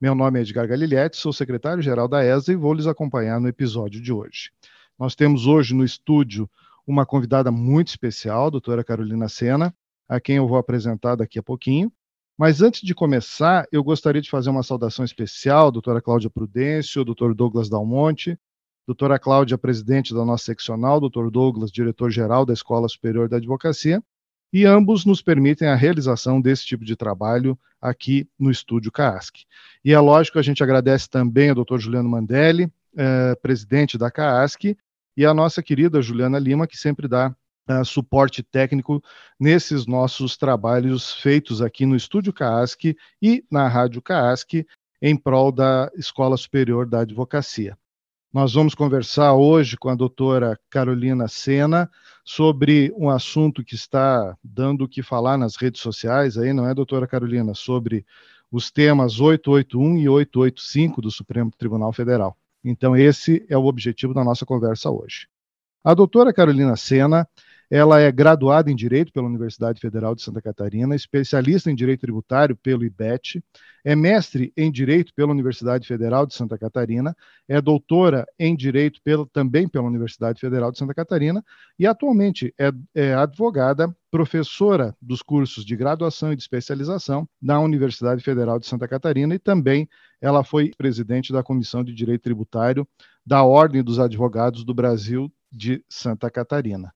Meu nome é Edgar Galilhetti, sou secretário-geral da ESA e vou lhes acompanhar no episódio de hoje. Nós temos hoje no estúdio uma convidada muito especial, a doutora Carolina Sena, a quem eu vou apresentar daqui a pouquinho. Mas antes de começar, eu gostaria de fazer uma saudação especial, doutora Cláudia Prudêncio, doutor Douglas Dalmonte, doutora Cláudia, presidente da nossa seccional, doutor Douglas, diretor-geral da Escola Superior da Advocacia, e ambos nos permitem a realização desse tipo de trabalho aqui no Estúdio CAASC. E é lógico, a gente agradece também ao Dr. Juliano Mandelli, eh, presidente da CAASC, e a nossa querida Juliana Lima, que sempre dá eh, suporte técnico nesses nossos trabalhos feitos aqui no Estúdio CAASC e na Rádio CAASC, em prol da Escola Superior da Advocacia. Nós vamos conversar hoje com a doutora Carolina Sena sobre um assunto que está dando o que falar nas redes sociais aí, não é, doutora Carolina? Sobre os temas 881 e 885 do Supremo Tribunal Federal. Então, esse é o objetivo da nossa conversa hoje. A doutora Carolina Sena ela é graduada em Direito pela Universidade Federal de Santa Catarina, especialista em Direito Tributário pelo IBET, é mestre em Direito pela Universidade Federal de Santa Catarina, é doutora em Direito pelo, também pela Universidade Federal de Santa Catarina e atualmente é, é advogada, professora dos cursos de graduação e de especialização na Universidade Federal de Santa Catarina e também ela foi presidente da Comissão de Direito Tributário da Ordem dos Advogados do Brasil de Santa Catarina.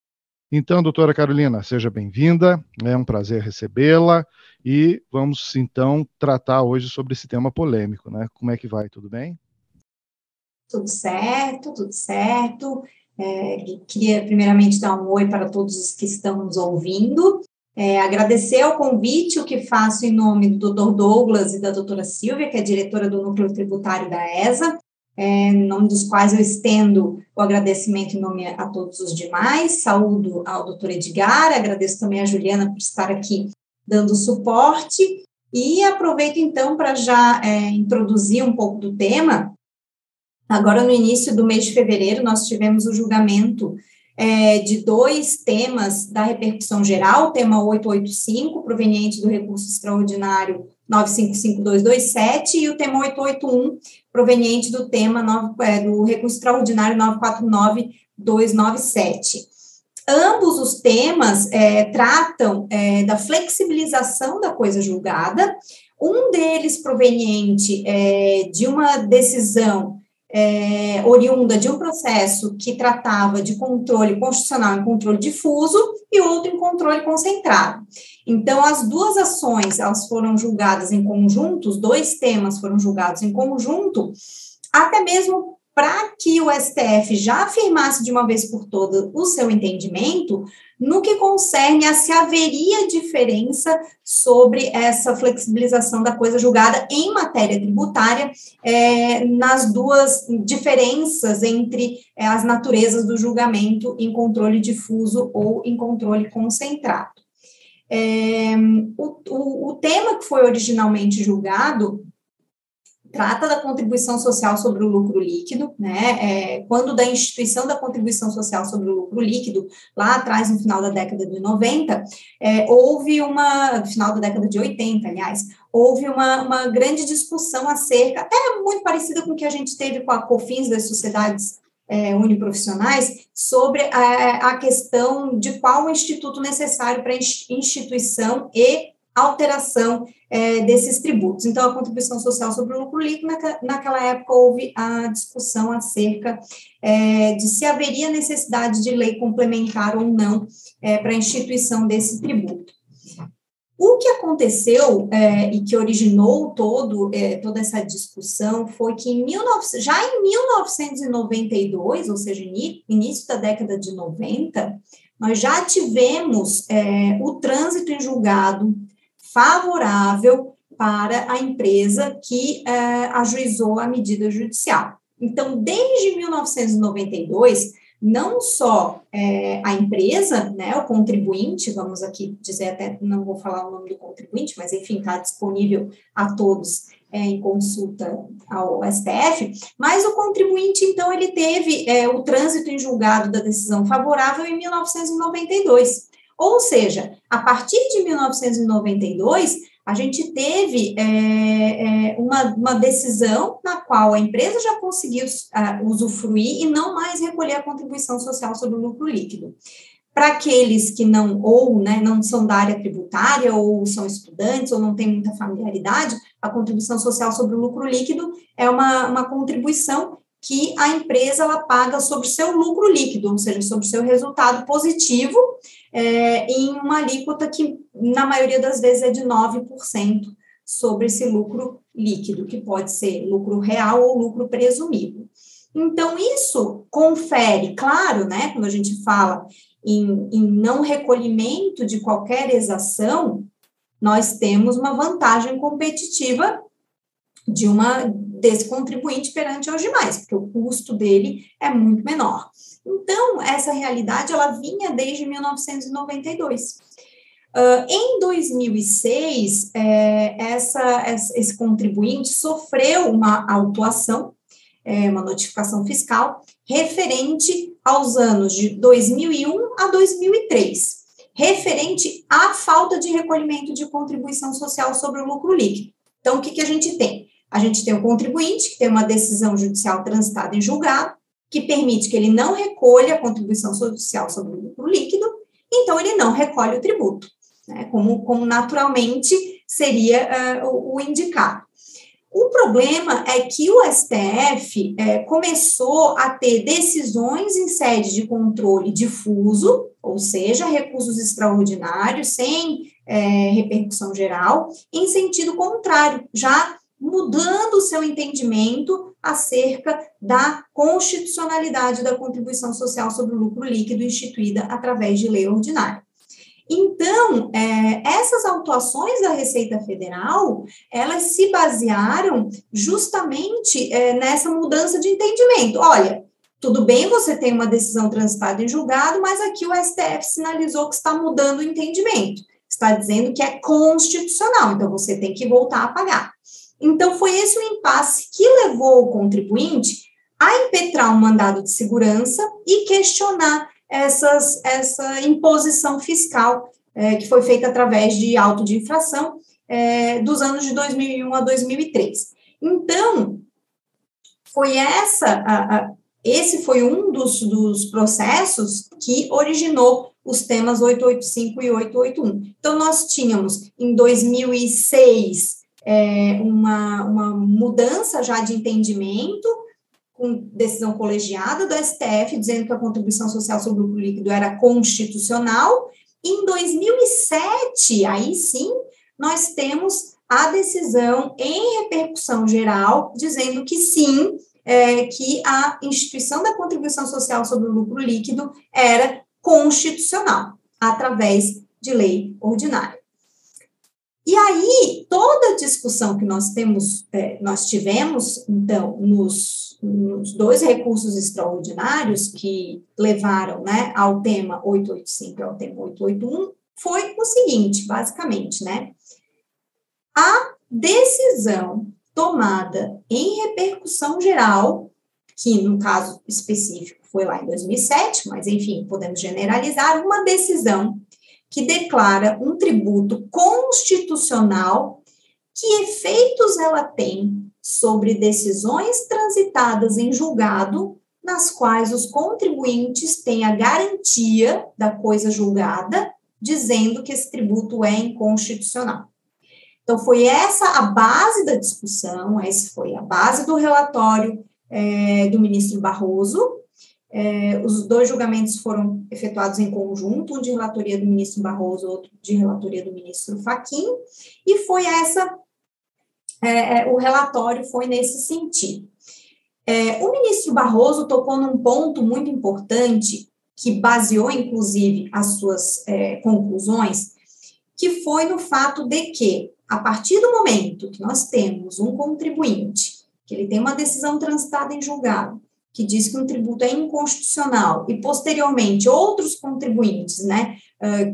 Então, doutora Carolina, seja bem-vinda, é um prazer recebê-la e vamos então tratar hoje sobre esse tema polêmico, né? Como é que vai? Tudo bem? Tudo certo, tudo certo. É, queria primeiramente dar um oi para todos os que estão nos ouvindo. É, agradecer o convite, o que faço em nome do Dr. Douglas e da doutora Silvia, que é diretora do Núcleo Tributário da ESA, é, em nome dos quais eu estendo o agradecimento em nome a todos os demais. Saúdo ao doutor Edgar, agradeço também a Juliana por estar aqui dando suporte. E aproveito então para já é, introduzir um pouco do tema. Agora, no início do mês de fevereiro, nós tivemos o julgamento é, de dois temas da repercussão geral, tema 885, proveniente do recurso extraordinário 955227, e o tema 881, proveniente do tema 9, é, do recurso extraordinário 949297. Ambos os temas é, tratam é, da flexibilização da coisa julgada, um deles proveniente é, de uma decisão é, oriunda de um processo que tratava de controle constitucional em controle difuso e outro em controle concentrado. Então, as duas ações, elas foram julgadas em conjunto, os dois temas foram julgados em conjunto, até mesmo para que o STF já afirmasse de uma vez por todas o seu entendimento no que concerne a se haveria diferença sobre essa flexibilização da coisa julgada em matéria tributária, é, nas duas diferenças entre é, as naturezas do julgamento em controle difuso ou em controle concentrado. É, o, o, o tema que foi originalmente julgado trata da contribuição social sobre o lucro líquido, né? É, quando da instituição da contribuição social sobre o lucro líquido, lá atrás, no final da década de 90, é, houve uma, final da década de 80, aliás, houve uma, uma grande discussão acerca, até muito parecida com o que a gente teve com a COFINS das sociedades é, uniprofissionais, sobre a, a questão de qual o instituto necessário para instituição e alteração é, desses tributos. Então, a contribuição social sobre o lucro líquido, naquela época houve a discussão acerca é, de se haveria necessidade de lei complementar ou não é, para a instituição desse tributo. O que aconteceu é, e que originou todo, é, toda essa discussão foi que em 19, já em 1992, ou seja, início da década de 90, nós já tivemos é, o trânsito em julgado favorável para a empresa que é, ajuizou a medida judicial. Então, desde 1992, não só é, a empresa, né, o contribuinte, vamos aqui dizer até, não vou falar o nome do contribuinte, mas enfim, está disponível a todos é, em consulta ao STF, mas o contribuinte, então, ele teve é, o trânsito em julgado da decisão favorável em 1992. Ou seja, a partir de 1992, a gente teve é, é, uma, uma decisão na qual a empresa já conseguiu uh, usufruir e não mais recolher a contribuição social sobre o lucro líquido. Para aqueles que não, ou né, não são da área tributária, ou são estudantes, ou não têm muita familiaridade, a contribuição social sobre o lucro líquido é uma, uma contribuição que a empresa ela paga sobre seu lucro líquido, ou seja, sobre seu resultado positivo, é, em uma alíquota que, na maioria das vezes, é de 9% sobre esse lucro líquido, que pode ser lucro real ou lucro presumido. Então, isso confere, claro, né, quando a gente fala em, em não recolhimento de qualquer exação, nós temos uma vantagem competitiva de uma desse contribuinte perante aos demais, porque o custo dele é muito menor. Então, essa realidade ela vinha desde 1992. Uh, em 2006, é, essa, esse contribuinte sofreu uma autuação, é, uma notificação fiscal, referente aos anos de 2001 a 2003, referente à falta de recolhimento de contribuição social sobre o lucro líquido. Então, o que, que a gente tem? A gente tem o contribuinte, que tem uma decisão judicial transitada em julgado, que permite que ele não recolha a contribuição social sobre o lucro líquido, então ele não recolhe o tributo, né, como, como naturalmente seria uh, o, o, indicado. O problema é que o STF é, começou a ter decisões em sede de controle difuso, ou seja, recursos extraordinários, sem é, repercussão geral, em sentido contrário, já mudando o seu entendimento acerca da constitucionalidade da contribuição social sobre o lucro líquido instituída através de lei ordinária. Então, é, essas autuações da Receita Federal, elas se basearam justamente é, nessa mudança de entendimento. Olha, tudo bem, você tem uma decisão transitada em julgado, mas aqui o STF sinalizou que está mudando o entendimento. Está dizendo que é constitucional, então você tem que voltar a pagar. Então, foi esse o impasse que levou o contribuinte a impetrar um mandado de segurança e questionar essas, essa imposição fiscal é, que foi feita através de auto de infração é, dos anos de 2001 a 2003. Então, foi essa, a, a, esse foi um dos, dos processos que originou os temas 885 e 881. Então, nós tínhamos, em 2006, é, uma, uma mudança já de entendimento, com decisão colegiada do STF, dizendo que a contribuição social sobre o lucro líquido era constitucional. Em 2007, aí sim, nós temos a decisão em repercussão geral, dizendo que sim, é, que a instituição da contribuição social sobre o lucro líquido era constitucional, através de lei ordinária. E aí, toda a discussão que nós temos, é, nós tivemos, então, nos, nos, dois recursos extraordinários que levaram né, ao tema 885 e ao tema 881, foi o seguinte, basicamente, né? A decisão tomada em repercussão geral, que no caso específico foi lá em 2007, mas enfim, podemos generalizar, uma decisão que declara um tributo constitucional, que efeitos ela tem sobre decisões transitadas em julgado, nas quais os contribuintes têm a garantia da coisa julgada, dizendo que esse tributo é inconstitucional. Então, foi essa a base da discussão, essa foi a base do relatório é, do ministro Barroso, é, os dois julgamentos foram efetuados em conjunto, um de relatoria do ministro Barroso, outro de relatoria do ministro Faquim, e foi essa, é, é, o relatório foi nesse sentido. É, o ministro Barroso tocou num ponto muito importante, que baseou, inclusive, as suas é, conclusões, que foi no fato de que, a partir do momento que nós temos um contribuinte que ele tem uma decisão transitada em julgado, que diz que um tributo é inconstitucional, e posteriormente outros contribuintes, né,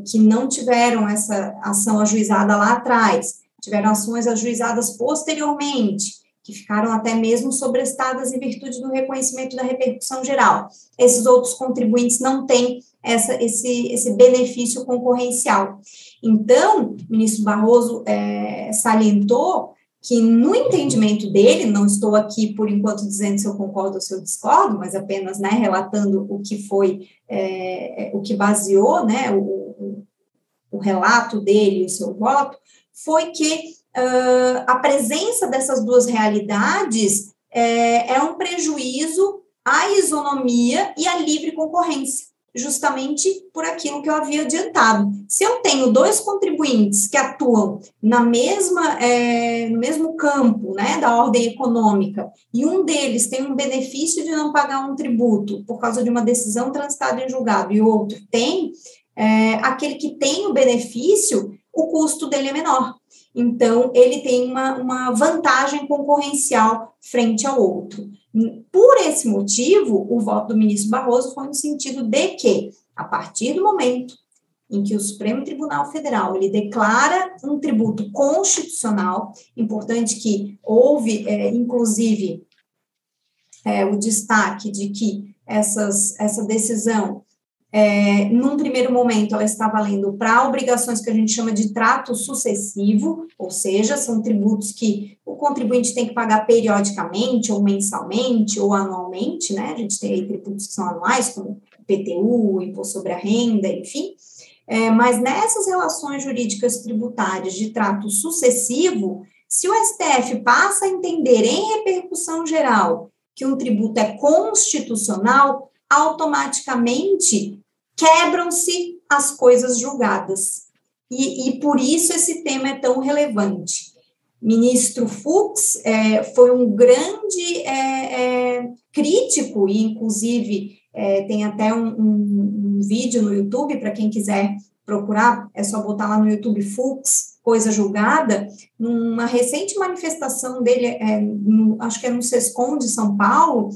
que não tiveram essa ação ajuizada lá atrás, tiveram ações ajuizadas posteriormente, que ficaram até mesmo sobrestadas em virtude do reconhecimento da repercussão geral. Esses outros contribuintes não têm essa, esse, esse benefício concorrencial. Então, o ministro Barroso é, salientou que, no entendimento dele, não estou aqui por enquanto dizendo se eu concordo ou se eu discordo, mas apenas né, relatando o que foi, é, o que baseou né, o, o, relato dele, o seu voto, foi que uh, a presença dessas duas realidades é, é um prejuízo à isonomia e à livre concorrência justamente por aquilo que eu havia adiantado. Se eu tenho dois contribuintes que atuam na mesma, é, no mesmo campo né, da ordem econômica, e um deles tem um benefício de não pagar um tributo por causa de uma decisão transitada em julgado, e o outro tem, é, aquele que tem o benefício, o custo dele é menor. Então, ele tem uma, uma vantagem concorrencial frente ao outro. Por esse motivo, o voto do ministro Barroso foi no sentido de que, a partir do momento em que o Supremo Tribunal Federal ele declara um tributo constitucional, importante que houve, é, inclusive, é, o destaque de que essas, essa decisão é, num primeiro momento, ela está valendo para obrigações que a gente chama de trato sucessivo, ou seja, são tributos que o contribuinte tem que pagar periodicamente, ou mensalmente, ou anualmente, né? A gente tem aí tributos que são anuais, como PTU, Imposto sobre a Renda, enfim. É, mas nessas relações jurídicas tributárias de trato sucessivo, se o STF passa a entender em repercussão geral que um tributo é constitucional, automaticamente quebram-se as coisas julgadas. E, e, por isso esse tema é tão relevante. Ministro Fux é, foi um grande é, é, crítico, e inclusive é, tem até um, um, um vídeo no YouTube, para quem quiser procurar, é só botar lá no YouTube Fux, Coisa Julgada, numa recente manifestação dele, é, no, acho que é no SESCOM de São Paulo,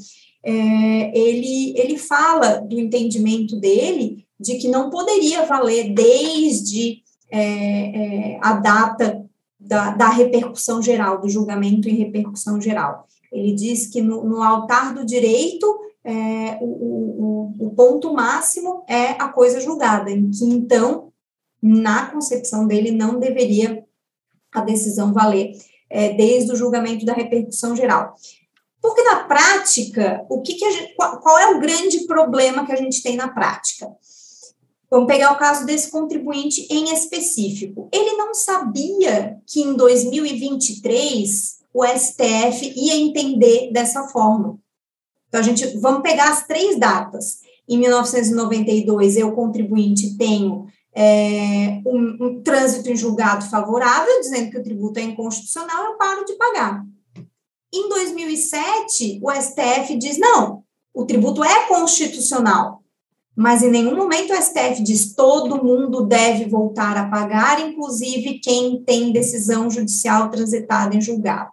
é, ele, ele fala do entendimento dele de que não poderia valer desde é, é, a data da, da, repercussão geral, do julgamento em repercussão geral. Ele diz que no, no altar do direito, é, o, o, o ponto máximo é a coisa julgada, em que então, na concepção dele, não deveria a decisão valer é, desde o julgamento da repercussão geral. Porque na prática, o que, que gente, qual, qual é o grande problema que a gente tem na prática? Vamos pegar o caso desse contribuinte em específico. Ele não sabia que em 2023 o STF ia entender dessa forma. Então, a gente vamos pegar as três datas. Em 1992, eu, contribuinte, tenho é, um, um trânsito em julgado favorável, dizendo que o tributo é inconstitucional, eu paro de pagar. Em 2007, o STF diz: não, o tributo é constitucional, mas em nenhum momento o STF diz todo mundo deve voltar a pagar, inclusive quem tem decisão judicial transitada em julgado.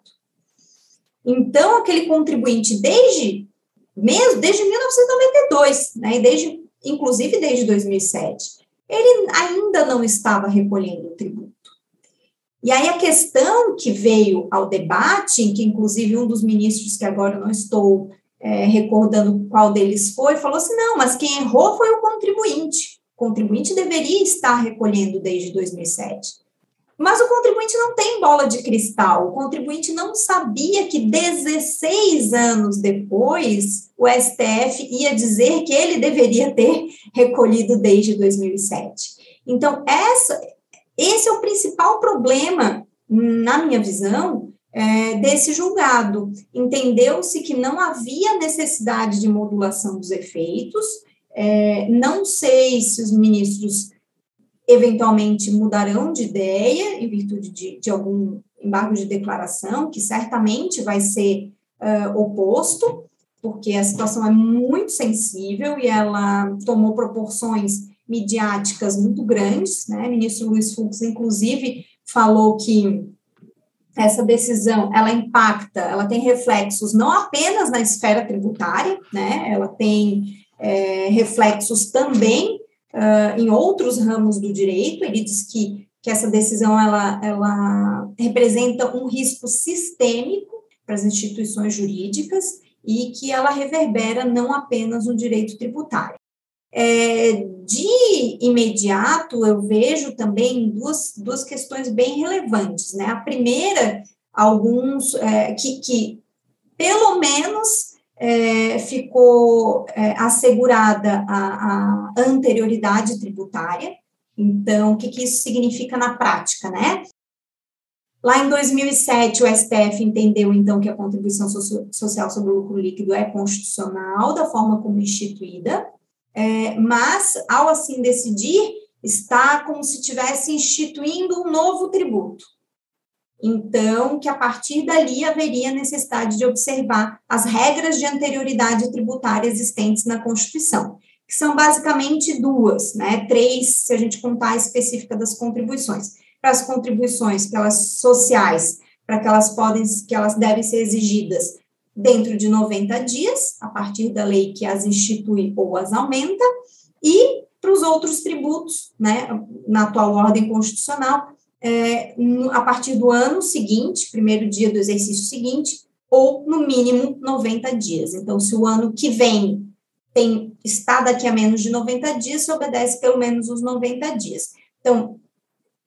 Então, aquele contribuinte, desde mesmo desde 1992, né, desde, inclusive desde 2007, ele ainda não estava recolhendo o tributo. E aí a questão que veio ao debate, que inclusive um dos ministros, que agora não estou é, recordando qual deles foi, falou assim: não, mas quem errou foi o contribuinte. O contribuinte deveria estar recolhendo desde 2007. Mas o contribuinte não tem bola de cristal. O contribuinte não sabia que 16 anos depois o STF ia dizer que ele deveria ter recolhido desde 2007. Então, essa, esse é o principal problema, na minha visão, é, desse julgado. Entendeu-se que não havia necessidade de modulação dos efeitos, é, não sei se os ministros eventualmente mudarão de ideia em virtude de, de algum embargo de declaração, que certamente vai ser uh, oposto, porque a situação é muito sensível e ela tomou proporções midiáticas muito grandes, né? O ministro Luiz Fux, inclusive, falou que essa decisão, ela impacta, ela tem reflexos não apenas na esfera tributária, né, ela tem é, reflexos também uh, em outros ramos do direito, ele diz que, que essa decisão, ela, ela representa um risco sistêmico para as instituições jurídicas e que ela reverbera não apenas no direito tributário. É, de imediato, eu vejo também duas, duas questões bem relevantes. Né? A primeira, alguns é, que, que, pelo menos, é, ficou é, assegurada a, a, anterioridade tributária. Então, o que, que isso significa na prática, né? Lá em 2007, o STF entendeu, então, que a contribuição social sobre o lucro líquido é constitucional, da forma como instituída, é, mas, ao assim decidir, está como se estivesse instituindo um novo tributo. Então, que a partir dali haveria necessidade de observar as regras de anterioridade tributária existentes na Constituição, que são basicamente duas, né? Três, se a gente contar a específica das contribuições para as contribuições, para as sociais, para que elas podem, que elas devem ser exigidas dentro de 90 dias, a partir da lei que as institui ou as aumenta, e para os outros tributos, né, na atual ordem constitucional, é, a partir do ano seguinte, primeiro dia do exercício seguinte, ou no mínimo 90 dias. Então, se o ano que vem tem está daqui a menos de 90 dias, se obedece pelo menos os 90 dias. Então,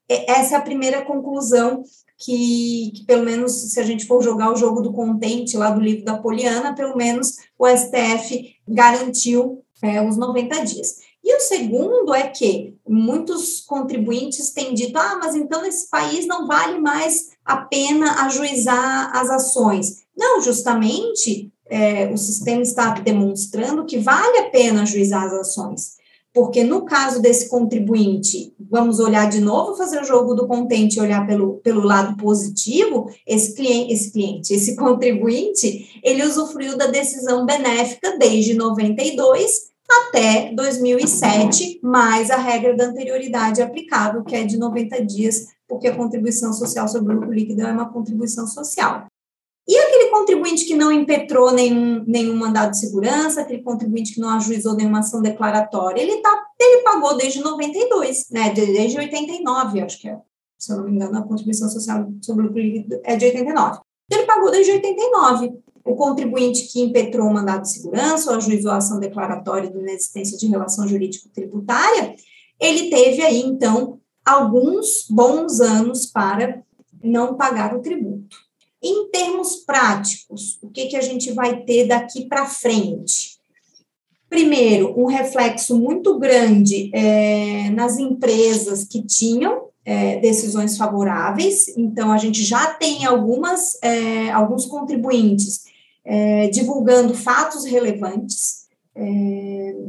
essa é a primeira conclusão que, que, pelo menos, se a gente for jogar o jogo do contente lá do livro da Poliana, pelo menos o STF garantiu é, os 90 dias. E o segundo é que muitos contribuintes têm dito: ah, mas então nesse país não vale mais a pena ajuizar as ações. Não, justamente é, o sistema está demonstrando que vale a pena ajuizar as ações porque no caso desse contribuinte, vamos olhar de novo, fazer o jogo do contente e olhar pelo, pelo lado positivo, esse cliente, esse cliente, esse contribuinte, ele usufruiu da decisão benéfica desde 92 até 2007, mais a regra da anterioridade aplicável, que é de 90 dias, porque a contribuição social sobre o lucro líquido é uma contribuição social. E aquele contribuinte que não impetrou nenhum, nenhum mandado de segurança, aquele contribuinte que não ajuizou nenhuma ação declaratória, ele, tá, ele pagou desde 92, né? Desde 89, acho que é, se eu não me engano, a contribuição social sobre o lucro é de 89. Ele pagou desde 89. O contribuinte que impetrou o mandado de segurança ou ajuizou a ação declaratória de inexistência de relação jurídico-tributária, ele teve aí, então, alguns bons anos para não pagar o tributo. Em termos práticos, o que, que a gente vai ter daqui para frente? Primeiro, um reflexo muito grande é, nas empresas que tinham é, decisões favoráveis, então a gente já tem algumas, é, alguns contribuintes divulgando fatos relevantes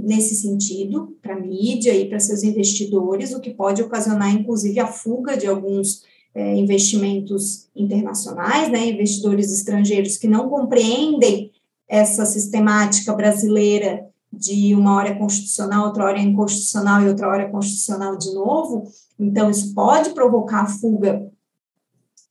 nesse sentido, para a mídia e para seus investidores, o que pode ocasionar, inclusive, a fuga de alguns é, investimentos internacionais, né, investidores estrangeiros que não compreendem essa sistemática brasileira de uma hora é constitucional, outra hora é inconstitucional e outra hora é constitucional de novo. Então, isso pode provocar a fuga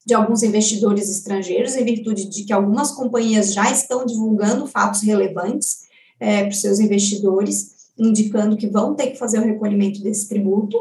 de alguns investidores estrangeiros, em virtude de que algumas companhias já estão divulgando fatos relevantes é, para os seus investidores, indicando que vão ter que fazer o recolhimento desse tributo.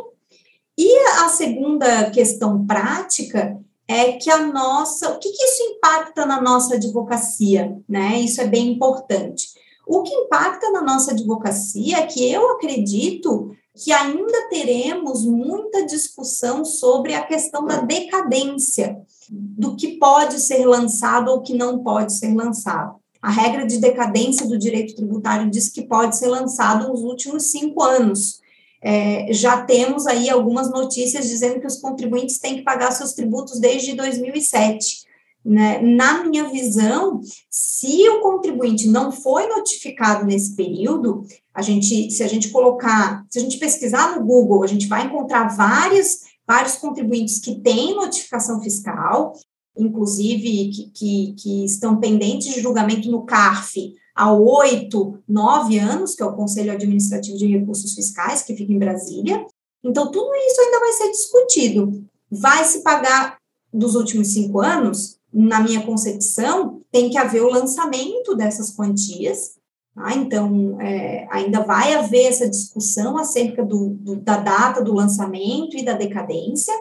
E a segunda questão prática é que a nossa, o que, que isso impacta na nossa advocacia, né? Isso é bem importante. O que impacta na nossa advocacia é que eu acredito que ainda teremos muita discussão sobre a questão da decadência, do que pode ser lançado ou que não pode ser lançado. A regra de decadência do direito tributário diz que pode ser lançado nos últimos cinco anos é, já temos aí algumas notícias dizendo que os contribuintes têm que pagar seus tributos desde 2007. Né? Na minha visão, se o contribuinte não foi notificado nesse período, a gente, se a gente colocar, se a gente pesquisar no Google, a gente vai encontrar vários, vários contribuintes que têm notificação fiscal, inclusive que, que, que estão pendentes de julgamento no CARF há oito, nove anos, que é o Conselho Administrativo de Recursos Fiscais, que fica em Brasília. Então, tudo isso ainda vai ser discutido. Vai se pagar dos últimos cinco anos, na minha concepção, tem que haver o lançamento dessas quantias. Tá? Então, é, ainda vai haver essa discussão acerca do, do, da data do lançamento e da decadência.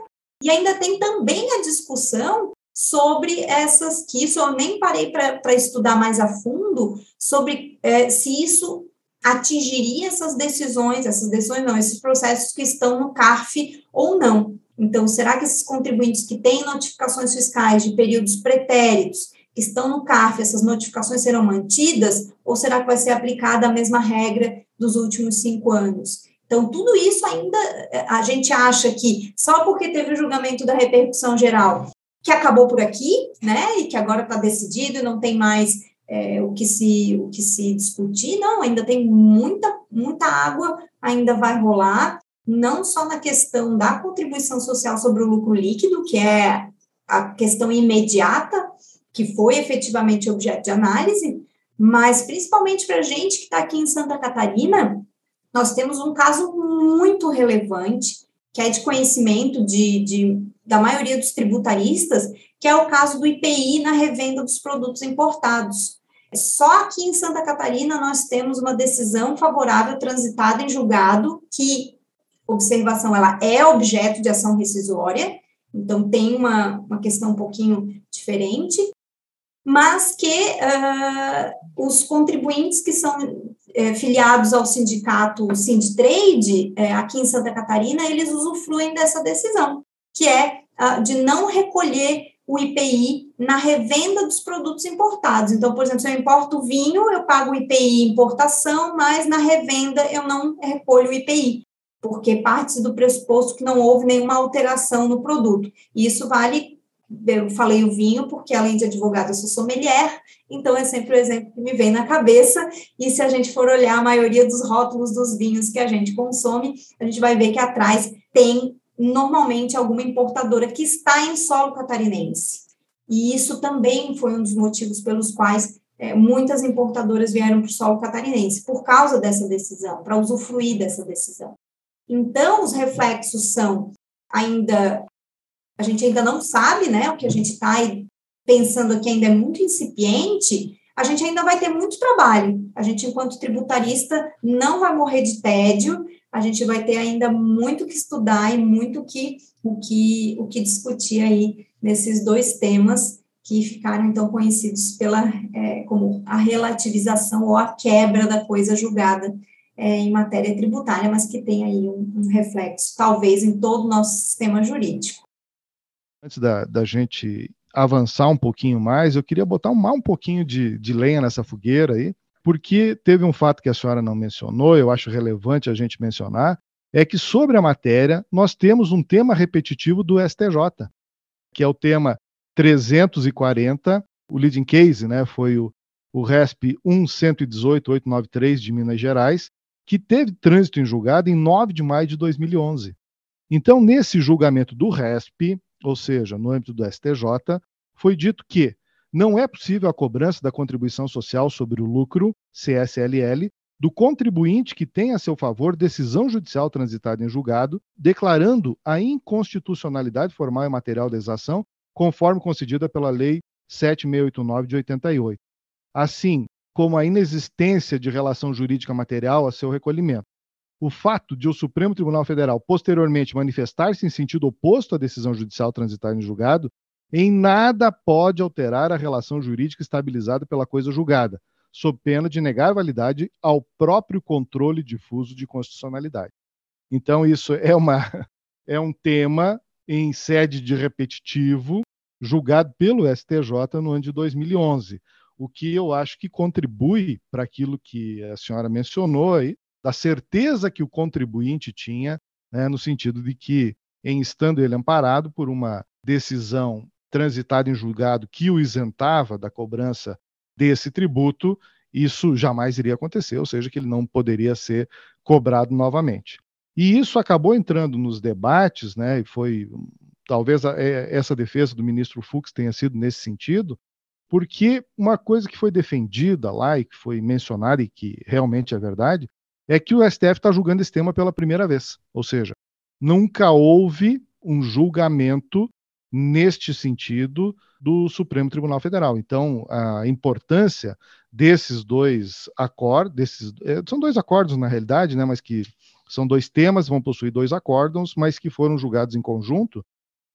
E ainda tem também a discussão sobre essas, que isso eu nem parei para estudar mais a fundo, sobre é, se isso atingiria essas decisões, essas decisões não, esses processos que estão no CARF ou não. Então, será que esses contribuintes que têm notificações fiscais de períodos pretéritos, que estão no CARF, essas notificações serão mantidas, ou será que vai ser aplicada a mesma regra dos últimos cinco anos? Então, tudo isso ainda a gente acha que só porque teve o julgamento da repercussão geral, que acabou por aqui, né, e que agora está decidido e não tem mais é, o, que se, o que se discutir, não, ainda tem muita, muita água, ainda vai rolar, não só na questão da contribuição social sobre o lucro líquido, que é a questão imediata, que foi efetivamente objeto de análise, mas principalmente para a gente que está aqui em Santa Catarina, nós temos um caso muito relevante, que é de conhecimento de, de, da maioria dos tributaristas, que é o caso do IPI na revenda dos produtos importados. Só aqui em Santa Catarina nós temos uma decisão favorável transitada em julgado que observação ela é objeto de ação rescisória, então tem uma, uma questão um pouquinho diferente, mas que uh, os contribuintes que são é, filiados ao sindicato Sindtrade, é, aqui em Santa Catarina, eles usufruem dessa decisão, que é uh, de não recolher o IPI na revenda dos produtos importados. Então, por exemplo, se eu importo vinho, eu pago o IPI importação, mas na revenda eu não recolho o IPI porque parte do pressuposto que não houve nenhuma alteração no produto. E isso vale, eu falei o vinho, porque além de advogada, eu sou sommelier, então é sempre o exemplo que me vem na cabeça. E se a gente for olhar a maioria dos rótulos dos vinhos que a gente consome, a gente vai ver que atrás tem normalmente alguma importadora que está em solo catarinense. E isso também foi um dos motivos pelos quais é, muitas importadoras vieram para o solo catarinense, por causa dessa decisão, para usufruir dessa decisão. Então, os reflexos são ainda, a gente ainda não sabe, né, o que a gente está pensando aqui ainda é muito incipiente, a gente ainda vai ter muito trabalho. A gente, enquanto tributarista, não vai morrer de tédio, a gente vai ter ainda muito que estudar e muito que, o, que, o que discutir aí nesses dois temas que ficaram então conhecidos pela é, como a relativização ou a quebra da coisa julgada é, em matéria tributária, mas que tem aí um, um, reflexo, talvez, em todo o nosso sistema jurídico. Antes da, da gente avançar um pouquinho mais, eu queria botar um, um pouquinho de, de lenha nessa fogueira aí, porque teve um fato que a senhora não mencionou, eu acho relevante a gente mencionar, é que sobre a matéria nós temos um tema repetitivo do STJ, que é o tema 340, o leading case, né, foi o, o RESP 1118.893 de Minas Gerais, que teve trânsito em julgado em 9 de maio de 2011. Então, nesse julgamento do RESP, ou seja, no âmbito do STJ, foi dito que não é possível a cobrança da contribuição social sobre o lucro, CSLL, do contribuinte que tem a seu favor decisão judicial transitada em julgado, declarando a inconstitucionalidade formal e material da exação, conforme concedida pela Lei 7689 de 88. Assim, como a inexistência de relação jurídica material a seu recolhimento. O fato de o Supremo Tribunal Federal posteriormente manifestar-se em sentido oposto à decisão judicial transitada em julgado, em nada pode alterar a relação jurídica estabilizada pela coisa julgada, sob pena de negar validade ao próprio controle difuso de constitucionalidade. Então, isso é, uma, é um tema em sede de repetitivo, julgado pelo STJ no ano de 2011 o que eu acho que contribui para aquilo que a senhora mencionou aí, da certeza que o contribuinte tinha, né, no sentido de que, em estando ele amparado por uma decisão transitada em julgado que o isentava da cobrança desse tributo, isso jamais iria acontecer, ou seja, que ele não poderia ser cobrado novamente. E isso acabou entrando nos debates, né, e foi talvez é, essa defesa do ministro Fux tenha sido nesse sentido, porque uma coisa que foi defendida lá e que foi mencionada e que realmente é verdade, é que o STF está julgando esse tema pela primeira vez. Ou seja, nunca houve um julgamento neste sentido do Supremo Tribunal Federal. Então, a importância desses dois acordos, desses, é, são dois acordos na realidade, né, mas que são dois temas, vão possuir dois acórdons, mas que foram julgados em conjunto,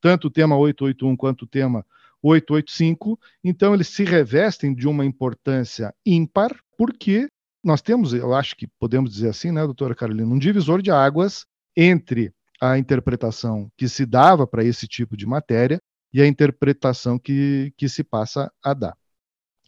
tanto o tema 881 quanto o tema 885, então eles se revestem de uma importância ímpar, porque nós temos, eu acho que podemos dizer assim, né, doutora Carolina, um divisor de águas entre a interpretação que se dava para esse tipo de matéria e a interpretação que, que se passa a dar.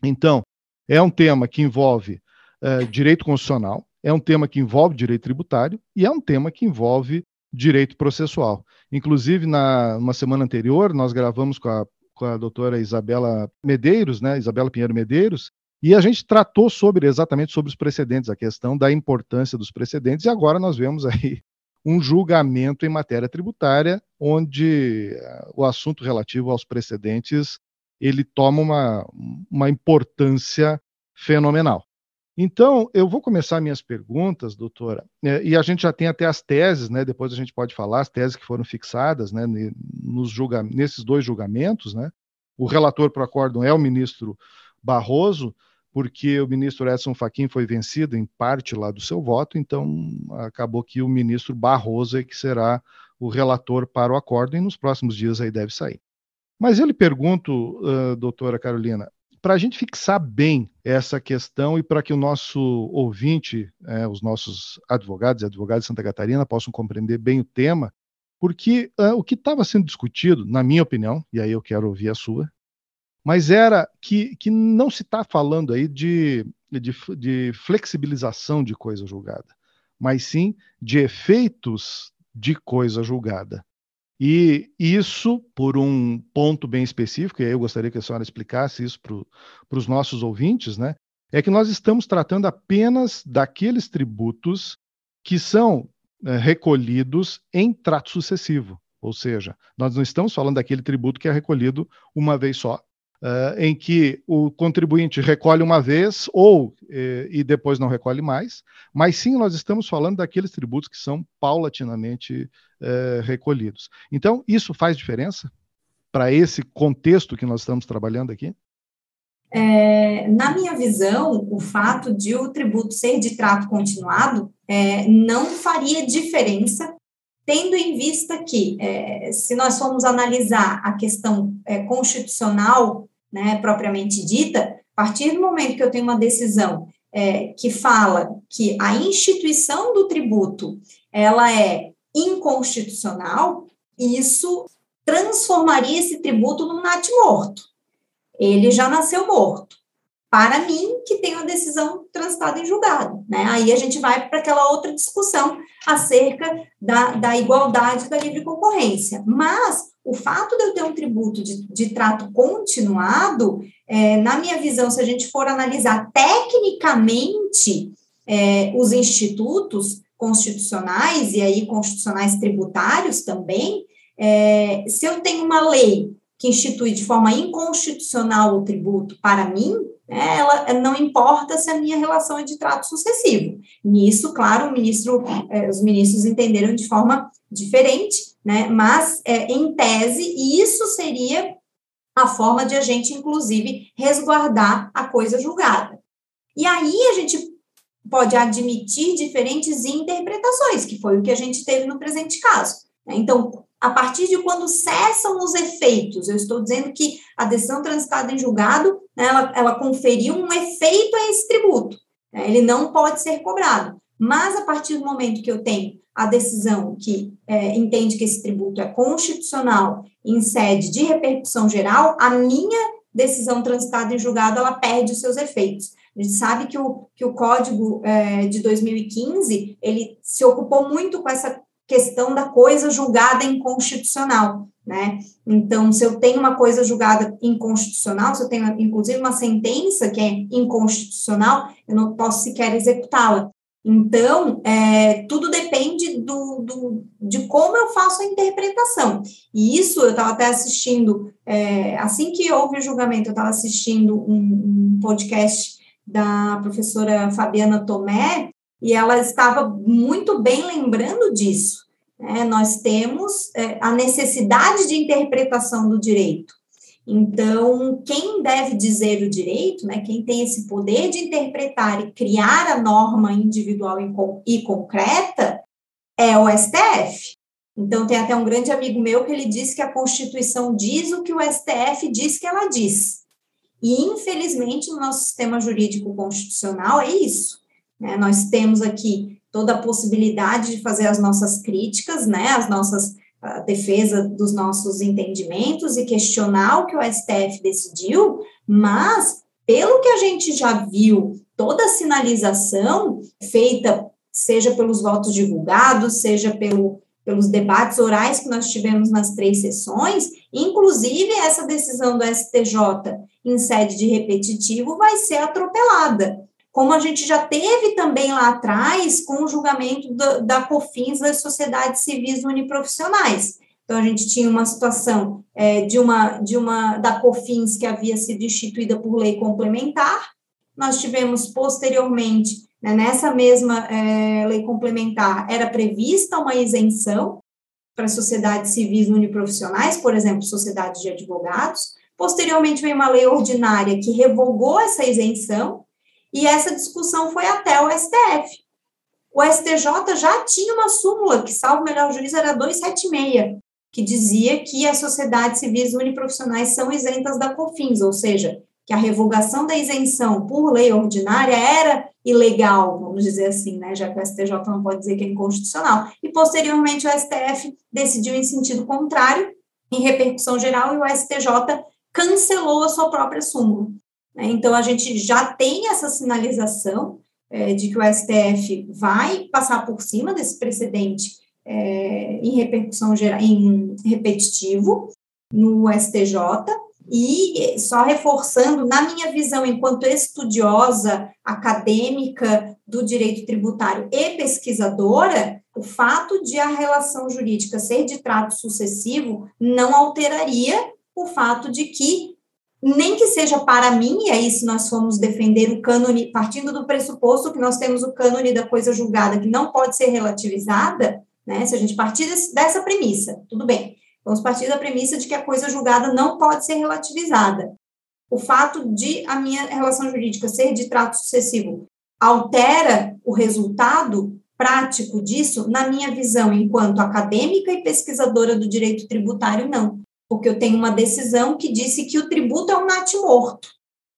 Então, é um tema que envolve uh, direito constitucional, é um tema que envolve direito tributário e é um tema que envolve direito processual. Inclusive, na uma semana anterior, nós gravamos com a, com a doutora Isabela Medeiros, né, Isabela Pinheiro Medeiros, e a gente tratou sobre exatamente sobre os precedentes, a questão da importância dos precedentes, e agora nós vemos aí um julgamento em matéria tributária, onde uh, o assunto relativo aos precedentes ele toma uma, uma importância fenomenal. Então, eu vou começar minhas perguntas, doutora, é, e a gente já tem até as teses, né? Depois a gente pode falar as teses que foram fixadas, né? Nos julga nesses dois julgamentos, né? O relator para o acórdão é o ministro Barroso, porque o ministro Edson Fachin foi vencido em parte lá do seu voto, então acabou que o ministro Barroso é que será o relator para o acórdão e nos próximos dias aí deve sair. Mas eu lhe pergunto, uh, doutora Carolina, para a gente fixar bem essa questão e para que o nosso ouvinte, é, os nossos advogados e advogadas de Santa Catarina possam compreender bem o tema, porque uh, o que estava sendo discutido, na minha opinião, e aí eu quero ouvir a sua, mas era que, que não se está falando aí de, de, de flexibilização de coisa julgada, mas sim de efeitos de coisa julgada. E isso, por um ponto bem específico, e aí eu gostaria que a senhora explicasse isso para os nossos ouvintes, né? É que nós estamos tratando apenas daqueles tributos que são é, recolhidos em trato sucessivo. Ou seja, nós não estamos falando daquele tributo que é recolhido uma vez só, Uh, em que o contribuinte recolhe uma vez ou eh, e depois não recolhe mais, mas sim nós estamos falando daqueles tributos que são paulatinamente eh, recolhidos. Então, isso faz diferença para esse contexto que nós estamos trabalhando aqui? É, na minha visão, o fato de o tributo ser de trato continuado é, não faria diferença, tendo em vista que, é, se nós formos analisar a questão é, constitucional né, propriamente dita, a partir do momento que eu tenho uma decisão é, que fala que a instituição do tributo ela é inconstitucional, isso transformaria esse tributo num nat morto. Ele já nasceu morto. Para mim, que tem uma decisão transitada em julgado. Né? Aí a gente vai para aquela outra discussão acerca da, da igualdade da livre concorrência. Mas o fato de eu ter um tributo de, de trato continuado, é, na minha visão, se a gente for analisar tecnicamente é, os institutos constitucionais, e aí constitucionais tributários também, é, se eu tenho uma lei que institui de forma inconstitucional o tributo para mim, né, ela não importa se a minha relação é de trato sucessivo. Nisso, claro, ministro, é, os ministros entenderam de forma diferente, né? Mas, é, em tese, isso seria a forma de a gente, inclusive, resguardar a coisa julgada. E aí a gente pode admitir diferentes interpretações, que foi o que a gente teve no presente caso. Né? Então, a partir de quando cessam os efeitos, eu estou dizendo que a decisão transitada em julgado, né, ela, ela conferiu um efeito a esse tributo, né, ele não pode ser cobrado. Mas a partir do momento que eu tenho a decisão que é, entende que esse tributo é constitucional em sede de repercussão geral, a minha decisão transitada em julgado, ela perde os seus efeitos. A gente sabe que o, que o Código é, de 2015, ele se ocupou muito com essa questão da coisa julgada inconstitucional, né? Então, se eu tenho uma coisa julgada inconstitucional, se eu tenho, inclusive, uma sentença que é inconstitucional, eu não posso sequer executá-la. Então, é, tudo depende do, do, de como eu faço a interpretação. E isso eu estava até assistindo, é, assim que houve o julgamento, eu estava assistindo um, um podcast da professora Fabiana Tomé, e ela estava muito bem lembrando disso, né, nós temos é, a necessidade de interpretação do direito. Então, quem deve dizer o direito, né, quem tem esse poder de interpretar e criar a norma individual e concreta, é o STF. Então, tem até um grande amigo meu que ele diz que a Constituição diz o que o STF diz que ela diz. E, infelizmente, no nosso sistema jurídico constitucional é isso. Né? Nós temos aqui toda a possibilidade de fazer as nossas críticas, né, as nossas a defesa dos nossos entendimentos e questionar o que o STF decidiu, mas pelo que a gente já viu, toda a sinalização feita, seja pelos votos divulgados, seja pelo, pelos debates orais que nós tivemos nas três sessões, inclusive essa decisão do STJ em sede de repetitivo vai ser atropelada como a gente já teve também lá atrás com o julgamento da, da COFINS das sociedades civis uniprofissionais. Então, a gente tinha uma situação é, de, uma, de uma da COFINS que havia sido instituída por lei complementar, nós tivemos posteriormente, né, nessa mesma é, lei complementar, era prevista uma isenção para sociedades civis uniprofissionais, por exemplo, sociedades de advogados. Posteriormente, veio uma lei ordinária que revogou essa isenção, e essa discussão foi até o STF. O STJ já tinha uma súmula, que, salvo melhor juízo, era 276, que dizia que as sociedades civis uniprofissionais são isentas da COFINS, ou seja, que a revogação da isenção por lei ordinária era ilegal, vamos dizer assim, né, já que o STJ não pode dizer que é inconstitucional. E, posteriormente, o STF decidiu em sentido contrário, em repercussão geral, e o STJ cancelou a sua própria súmula. Né? Então, a gente já tem essa sinalização é, de que o STF vai passar por cima desse precedente é, em repercussão geral, em repetitivo no STJ, e só reforçando, na minha visão, enquanto estudiosa acadêmica do direito tributário e pesquisadora, o fato de a relação jurídica ser de trato sucessivo não alteraria o fato de que nem que seja para mim, e aí se nós formos defender o cânone, partindo do pressuposto que nós temos o cânone da coisa julgada que não pode ser relativizada, né, se a gente partir dessa premissa, tudo bem, vamos partir da premissa de que a coisa julgada não pode ser relativizada. O fato de a minha relação jurídica ser de trato sucessivo altera o resultado prático disso, na minha visão, enquanto acadêmica e pesquisadora do direito tributário, não porque eu tenho uma decisão que disse que o tributo é um natimorto.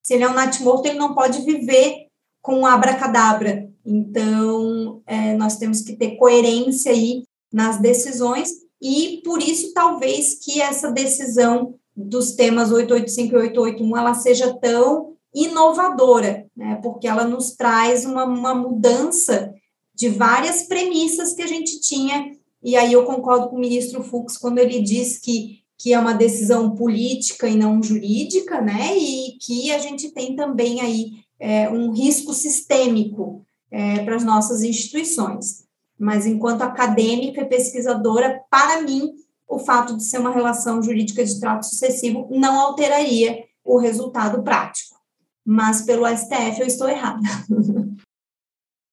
Se ele é um natimorto, ele não pode viver com um abracadabra. Então, é, nós temos que ter coerência aí nas decisões, e por isso, talvez, que essa decisão dos temas 885 e 881, ela seja tão inovadora, né, porque ela nos traz uma, uma mudança de várias premissas que a gente tinha, e aí eu concordo com o ministro Fux quando ele diz que que é uma decisão política e não jurídica, né? E que a gente tem também aí é, um risco sistêmico é, para as nossas instituições. Mas enquanto acadêmica e pesquisadora, para mim, o fato de ser uma relação jurídica de trato sucessivo não alteraria o resultado prático. Mas pelo STF eu estou errada.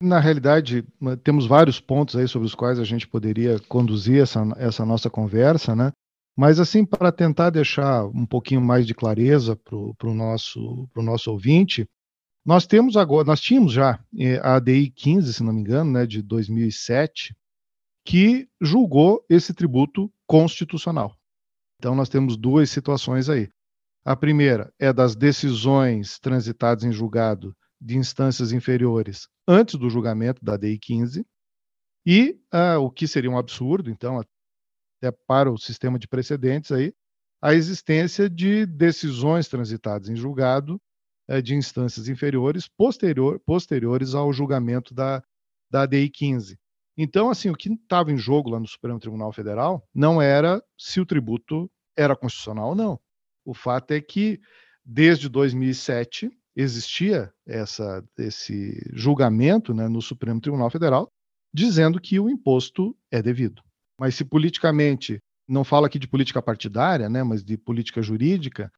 Na realidade, temos vários pontos aí sobre os quais a gente poderia conduzir essa, essa nossa conversa, né? Mas, assim, para tentar deixar um pouquinho mais de clareza para o nosso, nosso ouvinte, nós temos agora, nós tínhamos já eh, a ADI 15, se não me engano, né, de 2007, que julgou esse tributo constitucional. Então, nós temos duas situações aí. A primeira é das decisões transitadas em julgado de instâncias inferiores antes do julgamento da ADI 15, e ah, o que seria um absurdo, então, até para o sistema de precedentes aí, a existência de decisões transitadas em julgado é, de instâncias inferiores posterior, posteriores ao julgamento da, da ADI 15. Então, assim, o que estava em jogo lá no Supremo Tribunal Federal não era se o tributo era constitucional ou não. O fato é que, desde 2007, existia essa, esse julgamento né, no Supremo Tribunal Federal dizendo que o imposto é devido. Mas se politicamente, não fala aqui de política partidária, né, mas de política jurídica,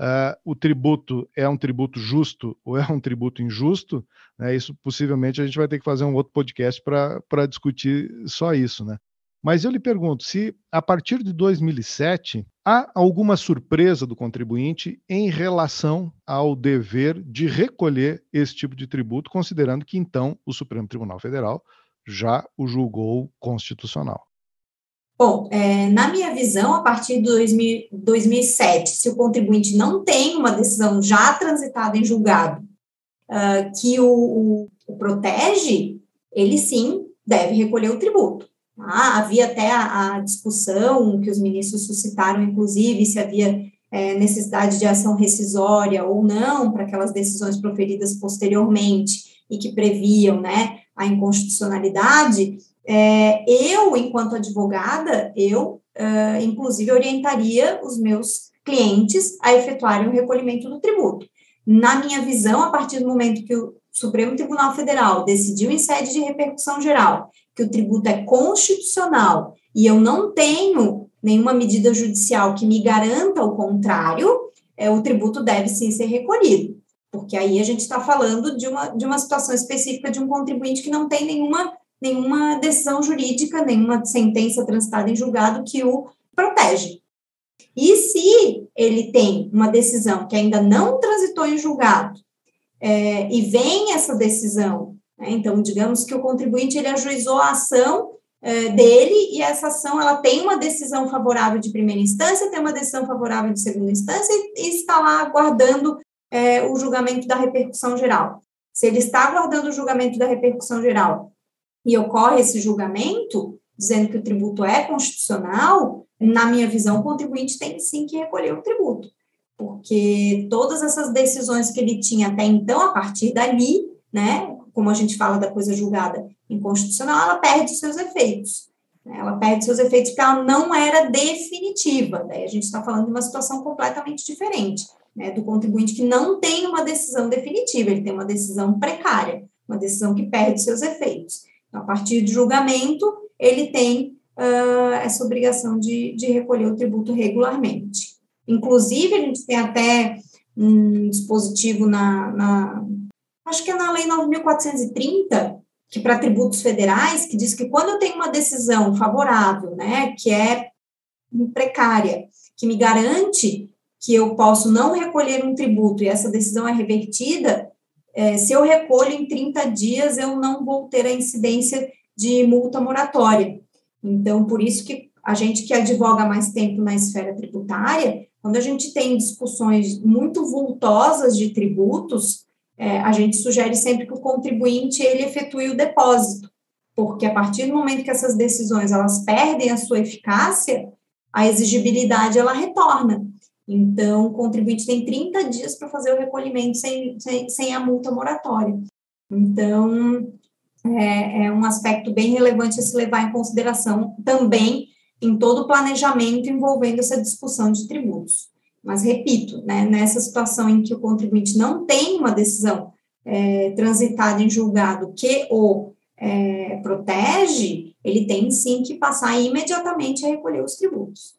uh, o tributo é um tributo justo ou é um tributo injusto, né, isso possivelmente a gente vai ter que fazer um outro podcast para discutir só isso. Né? Mas eu lhe pergunto se, a partir de 2007, há alguma surpresa do contribuinte em relação ao dever de recolher esse tipo de tributo, considerando que então o Supremo Tribunal Federal já o julgou constitucional. Bom, é, na minha visão, a partir de 2000, 2007, se o contribuinte não tem uma decisão já transitada em julgado uh, que o, o, o protege, ele sim deve recolher o tributo. Ah, havia até a, a, discussão que os ministros suscitaram, inclusive, se havia é, necessidade de ação rescisória ou não para aquelas decisões proferidas posteriormente e que previam né, a inconstitucionalidade. É, eu, enquanto advogada, eu, uh, inclusive, orientaria os meus clientes a efetuarem o recolhimento do tributo. Na minha visão, a partir do momento que o Supremo Tribunal Federal decidiu em sede de repercussão geral que o tributo é constitucional e eu não tenho nenhuma medida judicial que me garanta o contrário, é, o tributo deve sim ser recolhido, porque aí a gente está falando de uma, de uma situação específica de um contribuinte que não tem nenhuma, nenhuma decisão jurídica, nenhuma sentença transitada em julgado que o protege. E se ele tem uma decisão que ainda não transitou em julgado, é, e vem essa decisão né? Então, digamos que o contribuinte ele ajuizou a ação é, dele e essa ação ela tem uma decisão favorável de primeira instância, tem uma decisão favorável de segunda instância e, e está lá aguardando é, o julgamento da repercussão geral. Se ele está aguardando o julgamento da repercussão geral e ocorre esse julgamento, dizendo que o tributo é constitucional, na minha visão, o contribuinte tem sim que recolher o tributo, porque todas essas decisões que ele tinha até então, a partir dali, né, como a gente fala da coisa julgada inconstitucional, ela perde seus efeitos. Né? Ela perde seus efeitos porque ela não era definitiva. Daí a gente está falando de uma situação completamente diferente, né? do contribuinte que não tem uma decisão definitiva, ele tem uma decisão precária, uma decisão que perde seus efeitos. Então, a partir do julgamento, ele tem uh, essa obrigação de, de recolher o tributo regularmente. Inclusive, a gente tem até um dispositivo na, na acho que é na Lei 9.430, que para tributos federais, que diz que quando eu tenho uma decisão favorável, né, que é precária, que me garante que eu posso não recolher um tributo e essa decisão é revertida, é, se eu recolho em 30 dias, eu não vou ter a incidência de multa moratória. Então, por isso que a gente que advoga mais tempo na esfera tributária, quando a gente tem discussões muito vultosas de tributos, é, a gente sugere sempre que o contribuinte ele efetue o depósito, porque a partir do momento que essas decisões elas perdem a sua eficácia, a exigibilidade ela retorna. Então, o contribuinte tem 30 dias para fazer o recolhimento sem, sem, sem, a multa moratória. Então, é, é um aspecto bem relevante a se levar em consideração também em todo o planejamento envolvendo essa discussão de tributos. Mas, repito, né, nessa situação em que o contribuinte não tem uma decisão é, transitada em julgado que o é, protege, ele tem sim que passar imediatamente a recolher os tributos.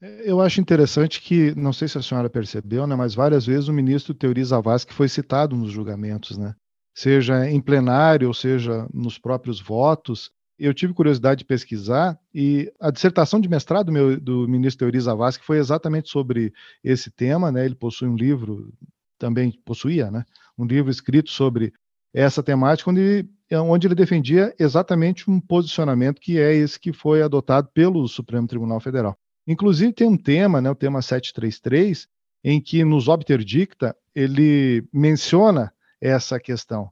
Eu acho interessante que, não sei se a senhora percebeu, né, mas várias vezes o ministro Teori Zavascki foi citado nos julgamentos, né? seja em plenário, ou seja nos próprios votos, eu tive curiosidade de pesquisar e a dissertação de mestrado meu, do ministro Teori Zavascki foi exatamente sobre esse tema, né? Ele possui um livro, também possuía, né? Um livro escrito sobre essa temática, onde, onde ele defendia exatamente um posicionamento que é esse que foi adotado pelo Supremo Tribunal Federal. Inclusive tem um tema, né, o tema 733, em que nos Obter Dicta ele menciona essa questão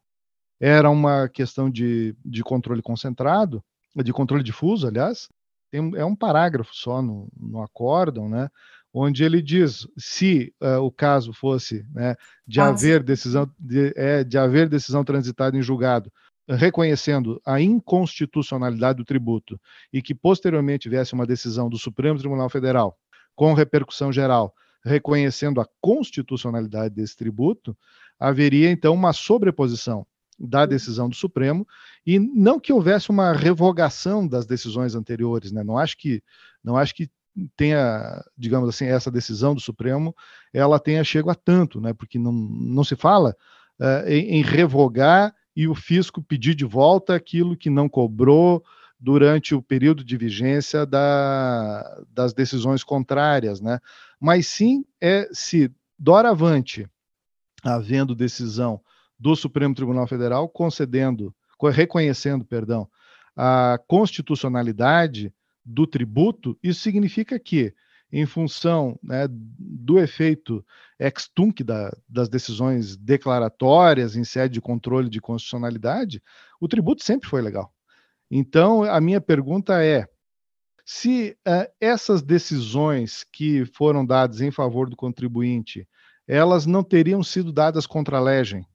era uma questão de, de controle concentrado, de controle difuso, aliás. Tem, é um parágrafo só no, no acórdão, né? onde ele diz se uh, o caso fosse né, de ah, haver decisão de, é, de haver decisão transitada em julgado reconhecendo a inconstitucionalidade do tributo e que posteriormente viesse uma decisão do Supremo Tribunal Federal com repercussão geral reconhecendo a constitucionalidade desse tributo, haveria então uma sobreposição da decisão do Supremo e não que houvesse uma revogação das decisões anteriores, né? Não acho que não acho que tenha, digamos assim, essa decisão do Supremo, ela tenha chego a tanto, né? Porque não, não se fala uh, em, em, revogar e o fisco pedir de volta aquilo que não cobrou durante o período de vigência da, das decisões contrárias, né? Mas sim é se doravante, havendo decisão do Supremo Tribunal Federal concedendo, reconhecendo, perdão, a constitucionalidade do tributo, isso significa que, em função né, do efeito ex-tunc da, das decisões declaratórias em sede de controle de constitucionalidade, o tributo sempre foi legal. Então, a minha pergunta é: se uh, essas decisões que foram dadas em favor do contribuinte, elas não teriam sido dadas contra a legem,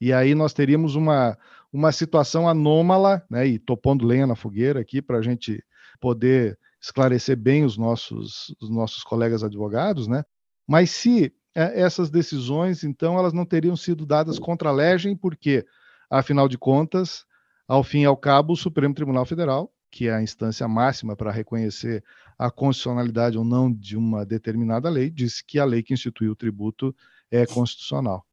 e aí nós teríamos uma, uma situação anômala, né, e tô pondo lenha na fogueira aqui para a gente poder esclarecer bem os nossos, os nossos colegas advogados, né? Mas se é, essas decisões, então, elas não teriam sido dadas contra a legem, porque, afinal de contas, ao fim e ao cabo, o Supremo Tribunal Federal, que é a instância máxima para reconhecer a constitucionalidade ou não de uma determinada lei, disse que a lei que instituiu o tributo é constitucional.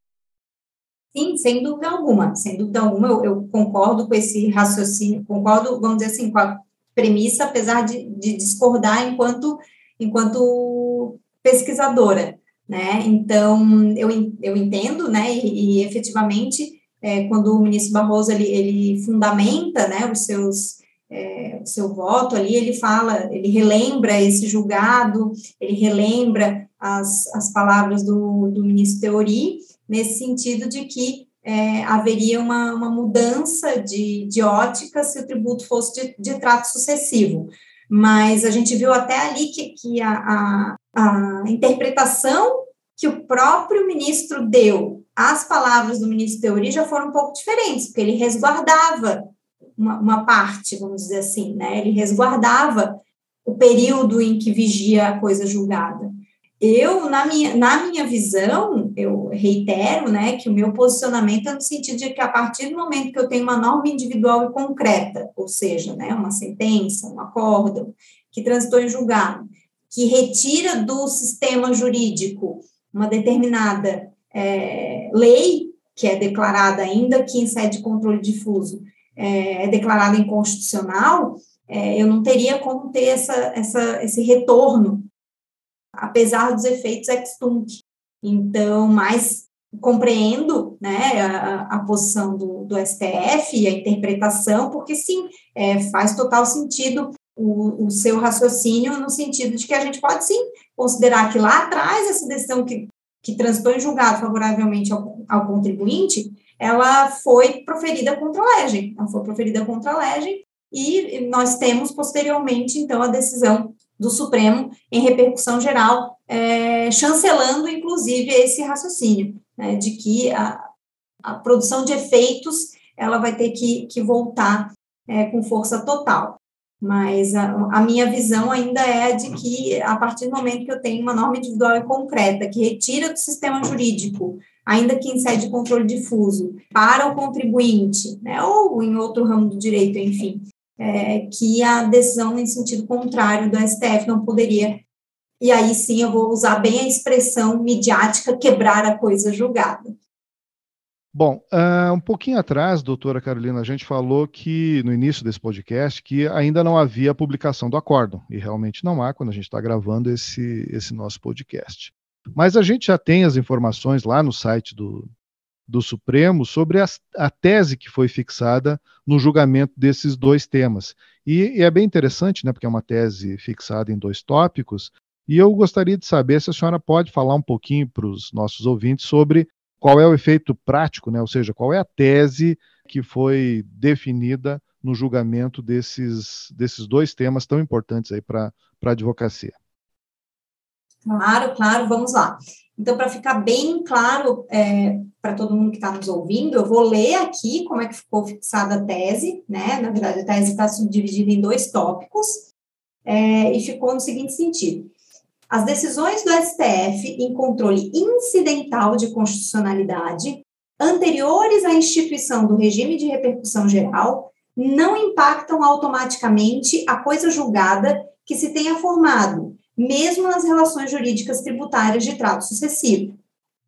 Sim, sem dúvida alguma, sem dúvida alguma, eu, eu, concordo com esse raciocínio, concordo, vamos dizer assim, com a premissa, apesar de, de discordar enquanto, enquanto pesquisadora, né? Então, eu, eu entendo, né, e, e efetivamente, é, quando o ministro Barroso, ele, ele fundamenta, né, os seus, é, o seu voto ali, ele fala, ele relembra esse julgado, ele relembra as, as palavras do, do ministro Teori, nesse sentido de que é, haveria uma, uma mudança de, de ótica se o tributo fosse de, de trato sucessivo. Mas a gente viu até ali que, que a, a, a interpretação que o próprio ministro deu às palavras do ministro Teori já foram um pouco diferentes, porque ele resguardava uma, uma, parte, vamos dizer assim, né? Ele resguardava o período em que vigia a coisa julgada. Eu, na minha, na minha visão, eu reitero, né, que o meu posicionamento é no sentido de que a partir do momento que eu tenho uma norma individual e concreta, ou seja, né, uma sentença, um acórdão, que transitou em julgado, que retira do sistema jurídico uma determinada é, lei, que é declarada, ainda que em sede de controle difuso, é, é declarada inconstitucional, é, eu não teria como ter essa, essa, esse retorno apesar dos efeitos ex-tunc. Então, mas compreendo né, a, a posição do, do, STF e a interpretação, porque sim, é, faz total sentido o, o, seu raciocínio no sentido de que a gente pode sim considerar que lá atrás essa decisão que, que transitou em julgado favoravelmente ao, ao contribuinte, ela foi proferida contra a legem, ela foi proferida contra a legem e nós temos posteriormente, então, a decisão do Supremo em repercussão geral, é, chancelando, inclusive, esse raciocínio, né, de que a, a, produção de efeitos ela vai ter que, que voltar é, com força total. Mas a, a, minha visão ainda é de que, a partir do momento que eu tenho uma norma individual e concreta que retira do sistema jurídico, ainda que em sede de controle difuso, para o contribuinte, né, ou em outro ramo do direito, enfim, é, que a decisão em sentido contrário do STF não poderia. E aí sim eu vou usar bem a expressão midiática quebrar a coisa julgada. Bom, uh, um pouquinho atrás, doutora Carolina, a gente falou que no início desse podcast que ainda não havia publicação do acórdão, e realmente não há quando a gente está gravando esse, esse nosso podcast. Mas a gente já tem as informações lá no site do, do Supremo sobre a, a, tese que foi fixada no julgamento desses dois temas. E, e, é bem interessante, né, porque é uma tese fixada em dois tópicos, e eu gostaria de saber se a senhora pode falar um pouquinho para os nossos ouvintes sobre qual é o efeito prático, né, ou seja, qual é a tese que foi definida no julgamento desses, desses dois temas tão importantes aí para a advocacia. Claro, claro, vamos lá. Então, para ficar bem claro é, para todo mundo que está nos ouvindo, eu vou ler aqui como é que ficou fixada a tese, né? Na verdade, a tese está subdividida em dois tópicos, é, e ficou no seguinte sentido. As decisões do STF em controle incidental de constitucionalidade anteriores à instituição do regime de repercussão geral não impactam automaticamente a coisa julgada que se tenha formado, mesmo nas relações jurídicas tributárias de trato sucessivo.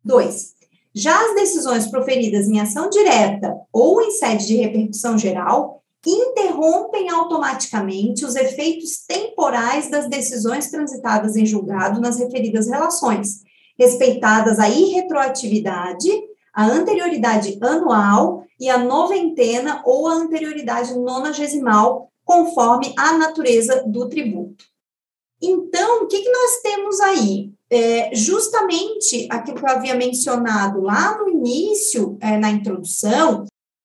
2. Já as decisões proferidas em ação direta ou em sede de repercussão geral interrompem automaticamente os efeitos temporais das decisões transitadas em julgado nas referidas relações, respeitadas a irretroatividade, a anterioridade anual e a noventena ou a anterioridade nonagesimal, conforme a natureza do tributo. Então, o que, que nós temos aí? É, justamente aquilo que eu havia mencionado lá no início, é, na introdução,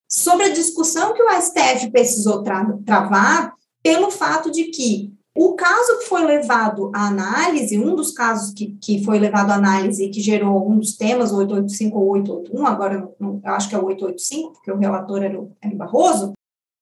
sobre a discussão que o STF precisou tra travar pelo fato de que o caso que foi levado à análise, um dos casos que, que foi levado à análise e que gerou um dos temas, o 885 ou 881, agora não, eu acho que é o 885, porque o relator era o, era o Barroso,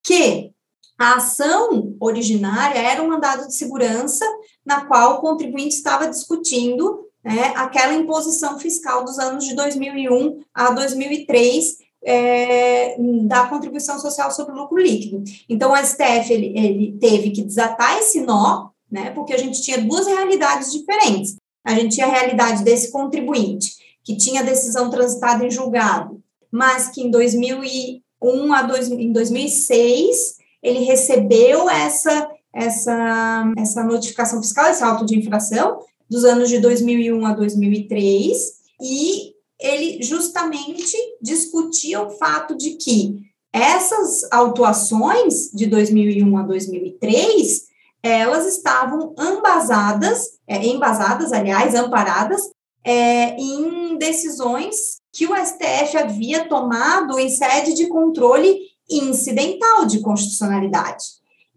que a ação originária era um mandado de segurança na qual o contribuinte estava discutindo né, aquela imposição fiscal dos anos de 2001 a 2003, é, da contribuição social sobre o lucro líquido. Então, o STF ele, ele teve que desatar esse nó, né, porque a gente tinha duas realidades diferentes. A gente tinha a realidade desse contribuinte, que tinha decisão transitada em julgado, mas que em 2001 a dois, em 2006 ele recebeu essa, essa, essa notificação fiscal, esse auto de infração, dos anos de 2001 a 2003, e ele justamente discutia o fato de que essas autuações de 2001 a 2003, elas estavam embasadas, é, embasadas, aliás, amparadas, é, em decisões que o STF havia tomado em sede de controle incidental de constitucionalidade.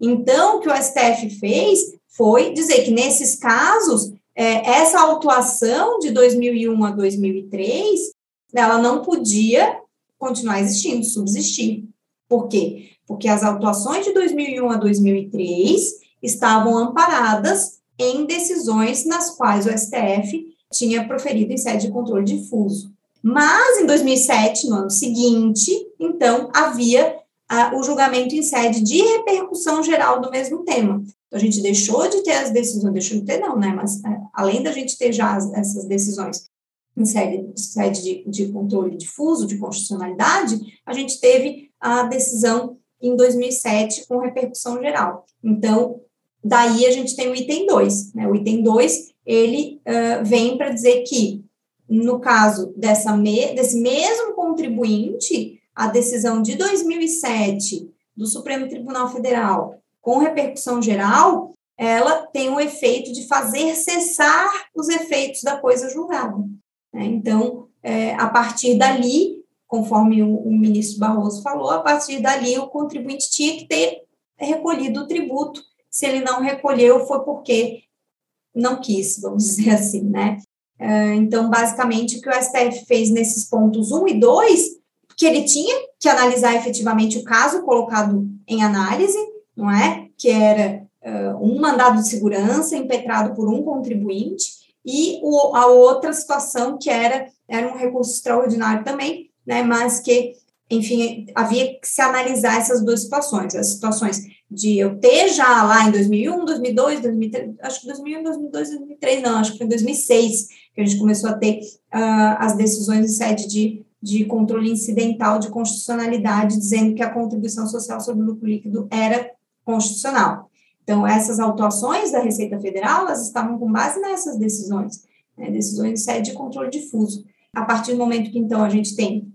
Então, o que o STF fez foi dizer que nesses casos é, essa autuação de 2001 a 2003, ela não podia continuar existindo, subsistir. Por quê? Porque as autuações de 2001 a 2003 estavam amparadas em decisões nas quais o STF tinha proferido em sede de controle difuso. Mas, em 2007, no ano seguinte, então, havia o julgamento em sede de repercussão geral do mesmo tema. Então, a gente deixou de ter as decisões, deixou de ter não, né? Mas é, além da gente ter já as, essas decisões em sede, sede de, de controle difuso, de constitucionalidade, a gente teve a decisão em 2007 com repercussão geral. Então, daí a gente tem o item 2, né? O item 2, ele uh, vem para dizer que, no caso dessa me, desse mesmo contribuinte, a decisão de 2007 do Supremo Tribunal Federal com repercussão geral, ela tem o efeito de fazer cessar os efeitos da coisa julgada. Né? Então, é, a partir dali, conforme o, o, ministro Barroso falou, a partir dali o contribuinte tinha que ter recolhido o tributo. Se ele não recolheu, foi porque não quis, vamos dizer assim, né? É, então, basicamente, o que o STF fez nesses pontos 1 e 2, que ele tinha que analisar efetivamente o caso colocado em análise, não é? Que era uh, um mandado de segurança impetrado por um contribuinte e o, a outra situação que era era um recurso extraordinário também, né? Mas que, enfim, havia que se analisar essas duas situações, as situações de eu ter já lá em 2001, 2002, 2003, acho que 2001, 2002, 2003, não, acho que foi em 2006 que a gente começou a ter uh, as decisões em sede de, de controle incidental de constitucionalidade, dizendo que a contribuição social sobre o lucro líquido era constitucional. Então, essas autuações da Receita Federal, elas estavam com base nessas decisões, né, decisões em sede de controle difuso. A partir do momento que, então, a gente tem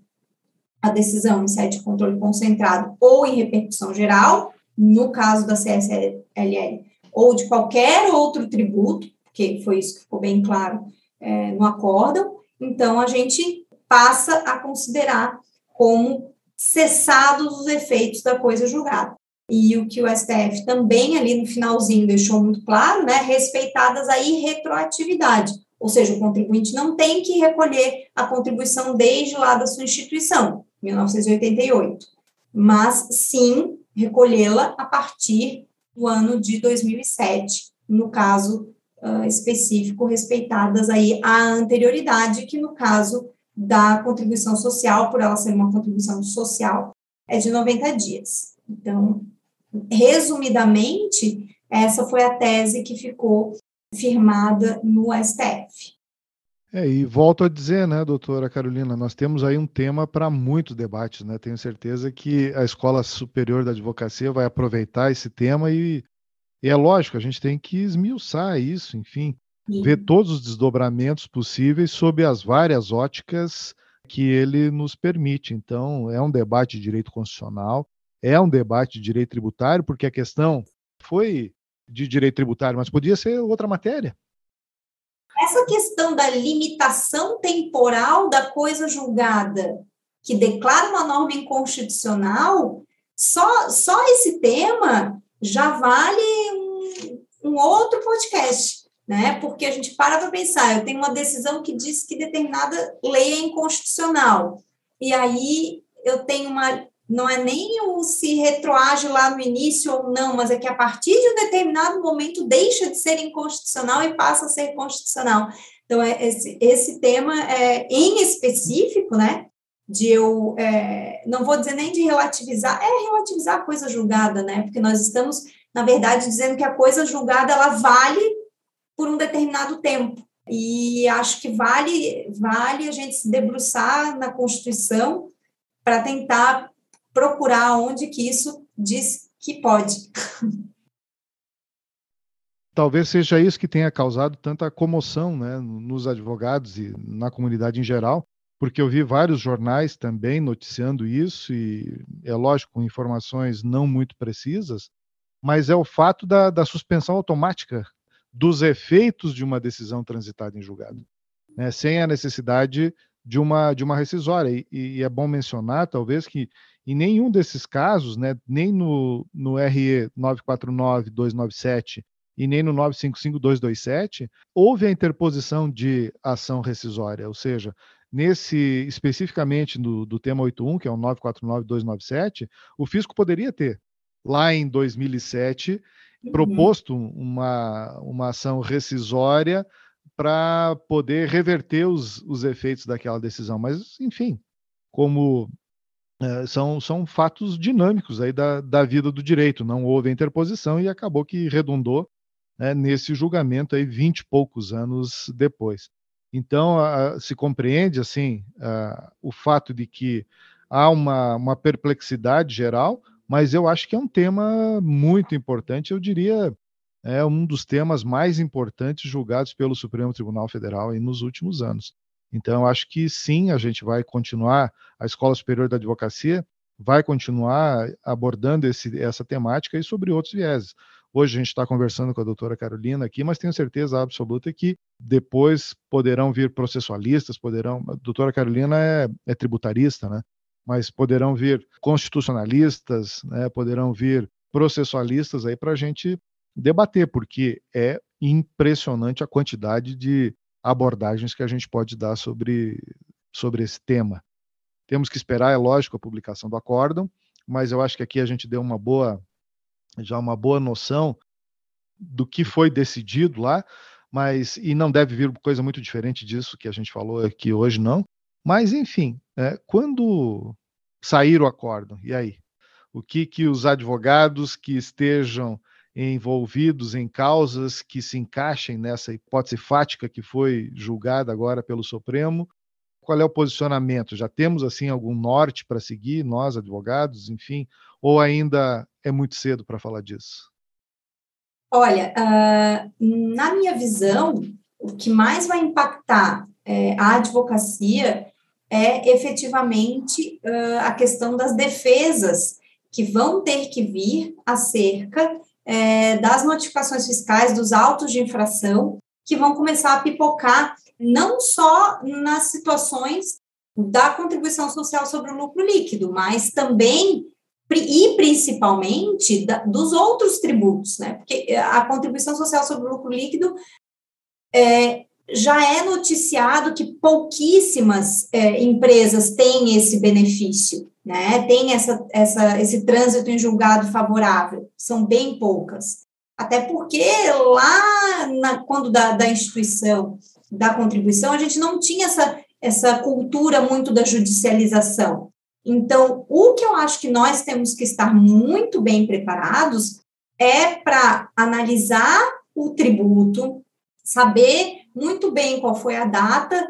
a decisão em sede de controle concentrado ou em repercussão geral, no caso da CSLL, ou de qualquer outro tributo, que foi isso que ficou bem claro é, no acórdão, então a gente passa a considerar como cessados os efeitos da coisa julgada. E o que o STF também ali no finalzinho deixou muito claro, né, respeitadas a irretroatividade, ou seja, o contribuinte não tem que recolher a contribuição desde lá da sua instituição, 1988, mas sim recolhê-la a partir do ano de 2007, no caso uh, específico, respeitadas aí a anterioridade, que no caso da contribuição social, por ela ser uma contribuição social, é de 90 dias. Então, resumidamente, essa foi a tese que ficou firmada no STF. É, e volto a dizer, né, doutora Carolina, nós temos aí um tema para muitos debates, né? Tenho certeza que a Escola Superior da Advocacia vai aproveitar esse tema e, e é lógico, a gente tem que esmiuçar isso, enfim, Sim. ver todos os desdobramentos possíveis sob as várias óticas que ele nos permite. Então, é um debate de direito constitucional, é um debate de direito tributário, porque a questão foi de direito tributário, mas podia ser outra matéria. Essa questão da limitação temporal da coisa julgada, que declara uma norma inconstitucional, só, só esse tema já vale um, um outro podcast, né? Porque a gente para para pensar, eu tenho uma decisão que diz que determinada lei é inconstitucional, e aí eu tenho uma não é nem o se retroage lá no início ou não, mas é que a partir de um determinado momento deixa de ser inconstitucional e passa a ser constitucional. Então, é esse, esse tema é, em específico, né, de eu, é, não vou dizer nem de relativizar, é relativizar a coisa julgada, né, porque nós estamos, na verdade, dizendo que a coisa julgada, ela vale por um determinado tempo, e acho que vale, vale a gente se debruçar na Constituição para tentar procurar onde que isso diz que pode. Talvez seja isso que tenha causado tanta comoção né, nos advogados e na comunidade em geral, porque eu vi vários jornais também noticiando isso, e é lógico, com informações não muito precisas, mas é o fato da, da suspensão automática dos efeitos de uma decisão transitada em julgado, né, sem a necessidade de uma, de uma rescisória. E, e, é bom mencionar, talvez, que em nenhum desses casos, né, nem no, no RE 949-297 e nem no 955-227, houve a interposição de ação rescisória, ou seja, nesse especificamente no, do tema 81, que é o 949-297, o fisco poderia ter, lá em 2007, uhum. Proposto uma, uma ação rescisória para poder reverter os, os efeitos daquela decisão. Mas, enfim, como é, são, são fatos dinâmicos aí da, da vida do direito, não houve interposição e acabou que redundou né, nesse julgamento aí vinte e poucos anos depois. Então, se compreende, assim, o fato de que há uma, uma perplexidade geral, mas eu acho que é um tema muito importante, eu diria, é um dos temas mais importantes julgados pelo Supremo Tribunal Federal nos últimos anos. Então, acho que sim, a gente vai continuar, a Escola Superior da Advocacia vai continuar abordando esse, essa temática e sobre outros vieses. Hoje a gente está conversando com a doutora Carolina aqui, mas tenho certeza absoluta que depois poderão vir processualistas, poderão. A doutora Carolina é, é tributarista, né? Mas poderão vir constitucionalistas, né? poderão vir processualistas aí para a gente debater, porque é impressionante a quantidade de abordagens que a gente pode dar sobre, sobre esse tema. Temos que esperar, é lógico, a publicação do acórdão, mas eu acho que aqui a gente deu uma boa, já uma boa noção do que foi decidido lá, mas e não deve vir coisa muito diferente disso que a gente falou aqui hoje, não. Mas, enfim, é, quando sair o acórdão, e aí? O que, que os advogados que estejam envolvidos em causas que se encaixem nessa hipótese fática que foi julgada agora pelo Supremo. Qual é o posicionamento? Já temos assim algum norte para seguir, nós advogados, enfim, ou ainda é muito cedo para falar disso? Olha, uh, na minha visão, o que mais vai impactar é, a advocacia é efetivamente uh, a questão das defesas que vão ter que vir acerca é, das notificações fiscais, dos autos de infração, que vão começar a pipocar não só nas situações da contribuição social sobre o lucro líquido, mas também e principalmente da, dos outros tributos, né? Porque a contribuição social sobre o lucro líquido é, já é noticiado que pouquíssimas é, empresas têm esse benefício né? Tem essa, essa, esse trânsito em julgado favorável, são bem poucas. Até porque lá, na, quando da, da instituição da contribuição, a gente não tinha essa, essa cultura muito da judicialização. Então, o que eu acho que nós temos que estar muito bem preparados é para analisar o tributo, saber muito bem qual foi a data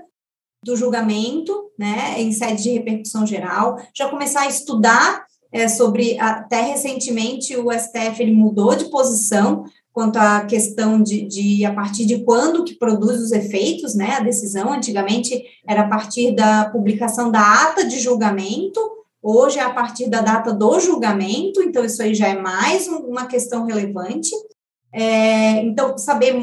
do julgamento, né, em sede de repercussão geral, já começar a estudar é, sobre, até recentemente o STF ele mudou de posição quanto à questão de, de, a partir de quando que produz os efeitos, né, a decisão, antigamente era a partir da publicação da ata de julgamento, hoje é a partir da data do julgamento, então isso aí já é mais uma questão relevante, é, então saber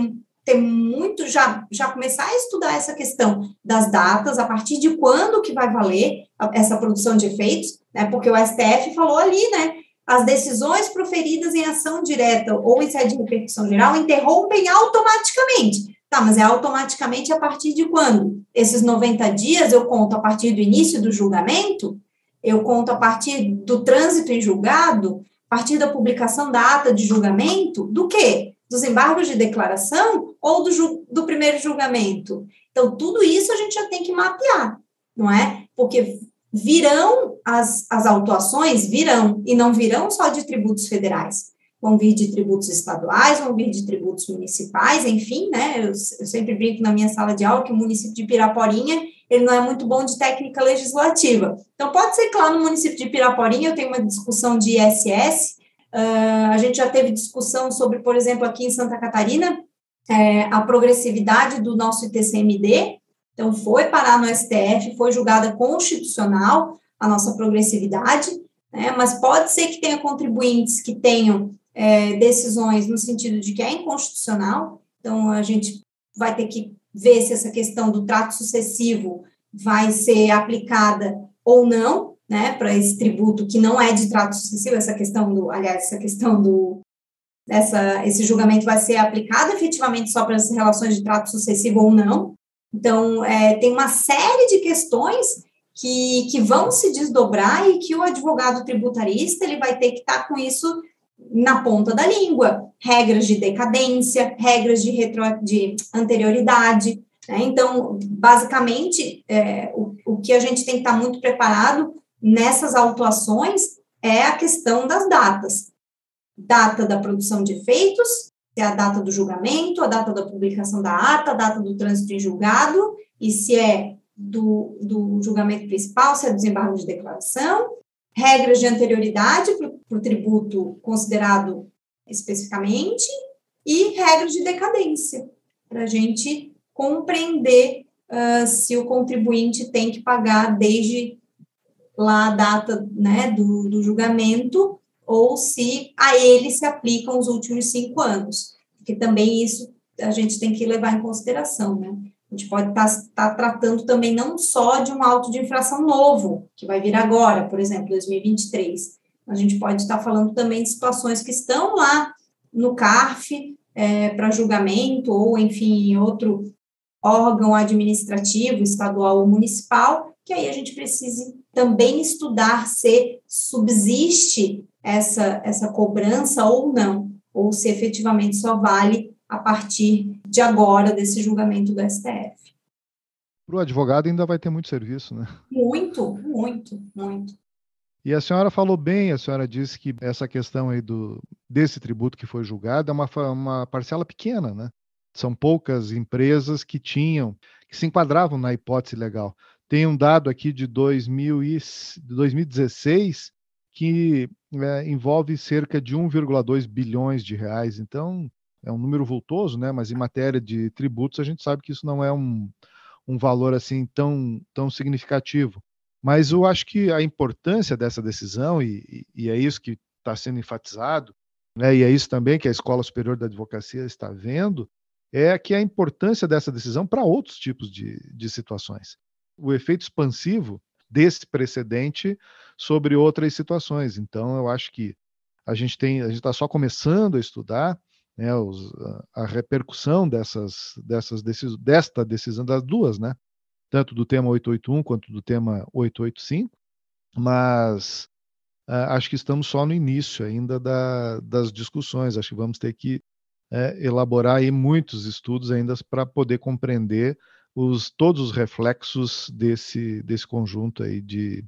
ter muito, já, já começar a estudar essa questão das datas, a partir de quando que vai valer essa produção de efeitos, né, porque o STF falou ali, né, as decisões proferidas em ação direta ou em sede de repercussão geral interrompem automaticamente. Tá, mas é automaticamente a partir de quando? Esses 90 dias eu conto a partir do início do julgamento? Eu conto a partir do trânsito em julgado? A partir da publicação da ata de julgamento? Do quê? Dos embargos de declaração ou do, do primeiro julgamento? Então, tudo isso a gente já tem que mapear, não é? Porque virão as, as autuações, virão, e não virão só de tributos federais, vão vir de tributos estaduais, vão vir de tributos municipais, enfim, né, eu, eu sempre brinco na minha sala de aula que o município de Piraporinha, ele não é muito bom de técnica legislativa, então pode ser que lá no município de Piraporinha eu tenho uma discussão de ISS, uh, a gente já teve discussão sobre, por exemplo, aqui em Santa Catarina, é, a progressividade do nosso ITCMD, então, foi parar no STF, foi julgada constitucional a nossa progressividade, né, mas pode ser que tenha contribuintes que tenham é, decisões no sentido de que é inconstitucional, então a gente vai ter que ver se essa questão do trato sucessivo vai ser aplicada ou não, né, para esse tributo que não é de trato sucessivo, essa questão do, aliás, essa questão do, essa, esse julgamento vai ser aplicado efetivamente só para as relações de trato sucessivo ou não, então, é, tem uma série de questões que, que vão se desdobrar e que o advogado tributarista ele vai ter que estar tá com isso na ponta da língua. Regras de decadência, regras de, retro, de anterioridade. Né? Então, basicamente, é, o, o que a gente tem que estar tá muito preparado nessas autuações é a questão das datas. Data da produção de efeitos, se é a data do julgamento, a data da publicação da ata, a data do trânsito em julgado, e se é do, do julgamento principal, se é do desembargo de declaração, regras de anterioridade para o tributo considerado especificamente, e regras de decadência, para a gente compreender uh, se o contribuinte tem que pagar desde lá a data né, do, do julgamento ou se a ele se aplicam os últimos cinco anos, porque também isso a gente tem que levar em consideração, né? A gente pode estar tá, tá tratando também não só de um auto de infração novo, que vai vir agora, por exemplo, 2023. A gente pode estar tá falando também de situações que estão lá no CARF é, para julgamento, ou, enfim, em outro órgão administrativo, estadual ou municipal, que aí a gente precise também estudar se subsiste essa, essa cobrança ou não, ou se efetivamente só vale a partir de agora desse julgamento do STF. Para o advogado ainda vai ter muito serviço, né? Muito, muito, muito. E a senhora falou bem, a senhora disse que essa questão aí do, desse tributo que foi julgado é uma, uma parcela pequena, né? São poucas empresas que tinham, que se enquadravam na hipótese legal. Tem um dado aqui de 2000 e, 2016 que é, envolve cerca de 1,2 bilhões de reais. Então, é um número vultoso, né? mas em matéria de tributos, a gente sabe que isso não é um, um valor assim tão, tão significativo. Mas eu acho que a importância dessa decisão, e, e é isso que está sendo enfatizado, né? e é isso também que a Escola Superior da Advocacia está vendo, é que a importância dessa decisão para outros tipos de, de situações. O efeito expansivo desse precedente sobre outras situações. Então, eu acho que a gente tem, a gente está só começando a estudar né, os, a, repercussão dessas, dessas decis, desta decisão das duas, né? Tanto do tema 881 quanto do tema 885, mas uh, acho que estamos só no início ainda da, das discussões. Acho que vamos ter que é, elaborar aí muitos estudos ainda para poder compreender os, todos os reflexos desse, desse conjunto aí de,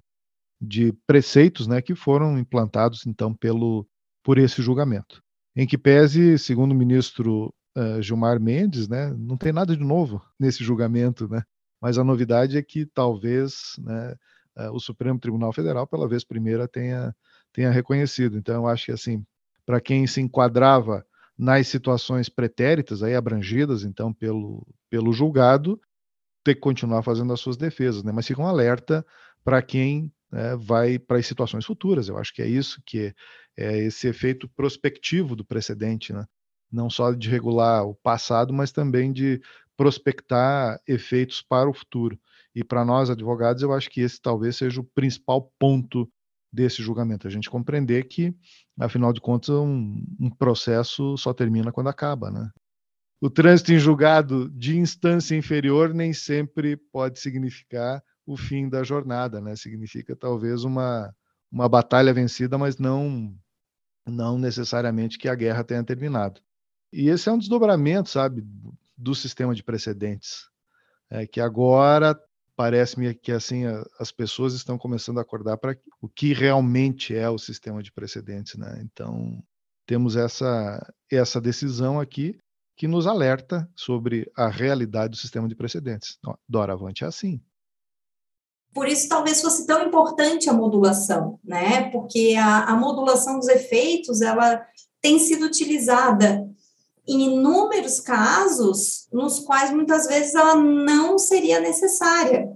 de preceitos né, que foram implantados então pelo, por esse julgamento. Em que pese, segundo o ministro uh, Gilmar Mendes, né, não tem nada de novo nesse julgamento, né? Mas a novidade é que talvez né, uh, o Supremo Tribunal Federal, pela vez primeira, tenha, tenha reconhecido. Então, eu acho que, assim, para quem se enquadrava nas situações pretéritas, aí abrangidas, então, pelo, pelo julgado, ter que continuar fazendo as suas defesas, né? Mas fica um alerta para quem né, vai para as situações futuras. Eu acho que é isso que é, é esse efeito prospectivo do precedente, né? não só de regular o passado, mas também de prospectar efeitos para o futuro. E para nós, advogados, eu acho que esse talvez seja o principal ponto desse julgamento, a gente compreender que, afinal de contas, um, um processo só termina quando acaba, né? O trânsito em julgado de instância inferior nem sempre pode significar o fim da jornada, né? Significa talvez uma, uma batalha vencida, mas não não necessariamente que a guerra tenha terminado. E esse é um desdobramento, sabe, do sistema de precedentes, é que agora parece-me que assim as pessoas estão começando a acordar para o que realmente é o sistema de precedentes, né? Então temos essa essa decisão aqui que nos alerta sobre a realidade do sistema de precedentes. Doravante é assim. Por isso, talvez fosse tão importante a modulação, né? Porque a, a modulação dos efeitos, ela tem sido utilizada em inúmeros casos nos quais muitas vezes ela não seria necessária.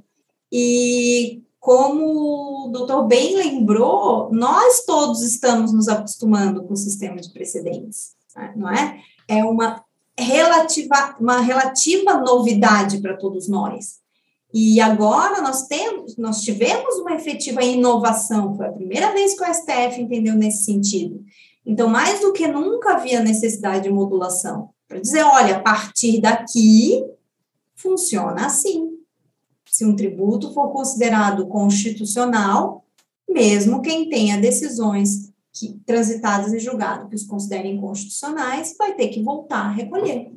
E como o doutor bem lembrou, nós todos estamos nos acostumando com o sistema de precedentes, né? não é? É uma relativa, uma relativa novidade para todos nós. E agora nós temos, nós tivemos uma efetiva inovação, foi a primeira vez que o STF entendeu nesse sentido. Então, mais do que nunca havia necessidade de modulação, para dizer, olha, a partir daqui funciona assim. Se um tributo for considerado constitucional, mesmo quem tenha decisões que, transitadas em julgado que os considerem constitucionais, vai ter que voltar a recolher.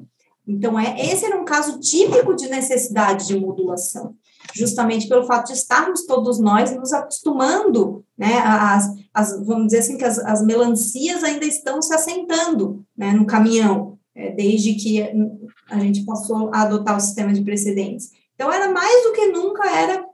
Então, é, esse era um caso típico de necessidade de modulação, justamente pelo fato de estarmos todos nós nos acostumando, né, as, as vamos dizer assim, que as, as melancias ainda estão se assentando, né, no caminhão, é, desde que a gente passou a adotar o sistema de precedentes. Então, era mais do que nunca, era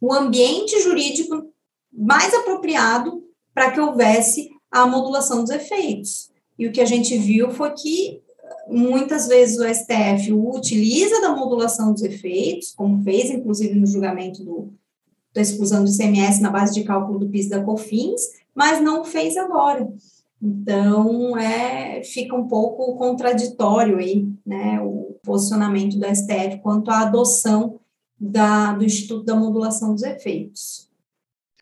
o ambiente jurídico mais apropriado para que houvesse a modulação dos efeitos. E o que a gente viu foi que muitas vezes o STF utiliza da modulação dos efeitos, como fez, inclusive, no julgamento do, da exclusão do ICMS na base de cálculo do PIS da COFINS, mas não fez agora. Então, é, fica um pouco contraditório aí, né, o posicionamento do STF quanto à adoção da, do Instituto da Modulação dos Efeitos.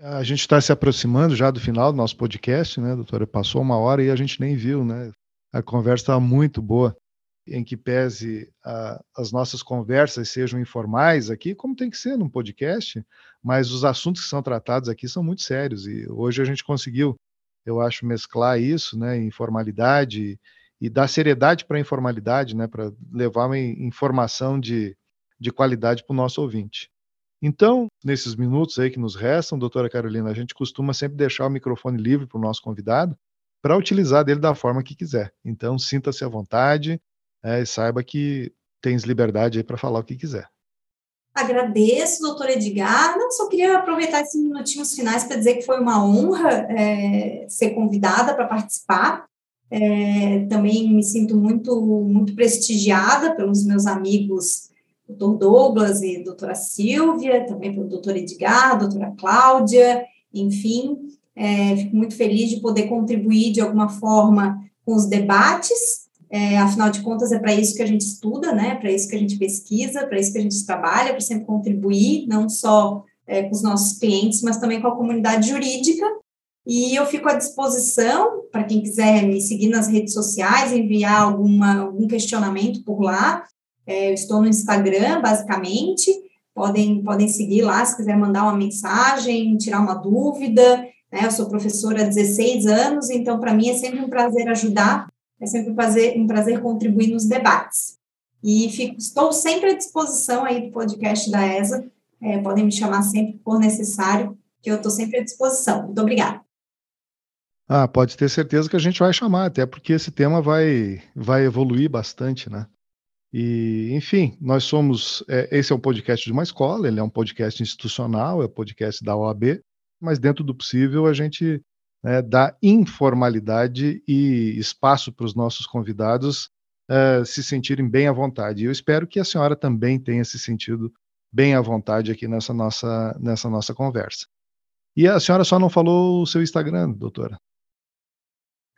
A gente está se aproximando já do final do nosso podcast, né, doutora? Passou uma hora e a gente nem viu, né? A conversa estava muito boa, em que pese a, as nossas conversas sejam informais aqui, como tem que ser num podcast, mas os assuntos que são tratados aqui são muito sérios e hoje a gente conseguiu, eu acho, mesclar isso, né, informalidade e dar seriedade para a informalidade, né, para levar uma informação de, de qualidade para o nosso ouvinte. Então, nesses minutos aí que nos restam, doutora Carolina, a gente costuma sempre deixar o microfone livre para o nosso convidado para utilizar dele da forma que quiser. Então, sinta-se à vontade é, e saiba que tens liberdade aí para falar o que quiser. Agradeço, doutor Edgar. Não, só queria aproveitar esses minutinhos finais para dizer que foi uma honra é, ser convidada para participar. É, também me sinto muito, muito prestigiada pelos meus amigos doutor Douglas e doutora Silvia, também pelo doutor Edgar, doutora Cláudia, enfim, é, fico muito feliz de poder contribuir de alguma forma com os debates. É, afinal de contas, é para isso que a gente estuda, né? Para isso que a gente pesquisa, para isso que a gente trabalha, para sempre contribuir, não só é, com os nossos clientes, mas também com a comunidade jurídica. E eu fico à disposição para quem quiser me seguir nas redes sociais, enviar alguma, algum questionamento por lá. É, eu estou no Instagram, basicamente. Podem, podem seguir lá se quiser mandar uma mensagem, tirar uma dúvida. Né? Eu sou professora há 16 anos, então para mim é sempre um prazer ajudar, é sempre um prazer, um prazer contribuir nos debates. E fico, estou sempre à disposição aí do podcast da ESA, é, podem me chamar sempre por necessário, que eu estou sempre à disposição. Muito obrigada. Ah, pode ter certeza que a gente vai chamar, até porque esse tema vai, vai evoluir bastante, né? E, enfim, nós somos. É, esse é um podcast de uma escola, ele é um podcast institucional, é um podcast da OAB, mas dentro do possível a gente né, dá informalidade e espaço para os nossos convidados uh, se sentirem bem à vontade. E eu espero que a senhora também tenha se sentido bem à vontade aqui nessa nossa, nessa nossa conversa. E a senhora só não falou o seu Instagram, doutora?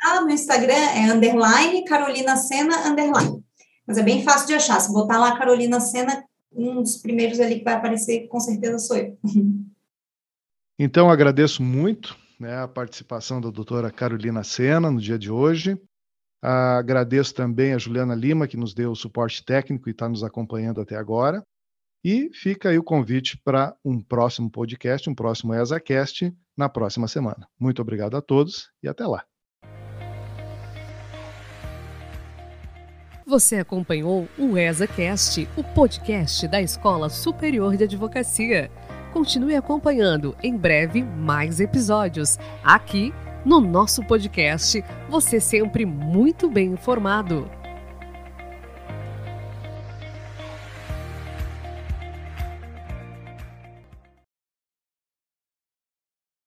Ah, meu Instagram é underline Carolina Sena underline. Mas é bem fácil de achar. Se botar lá Carolina Sena, um dos primeiros ali que vai aparecer, com certeza sou eu. Então, agradeço muito né, a participação da doutora Carolina Sena no dia de hoje. Agradeço também a Juliana Lima, que nos deu o suporte técnico e está nos acompanhando até agora. E fica aí o convite para um próximo podcast, um próximo ESACast, na próxima semana. Muito obrigado a todos e até lá. Você acompanhou o ESACast, o podcast da Escola Superior de Advocacia. Continue acompanhando em breve mais episódios aqui no nosso podcast. Você sempre muito bem informado.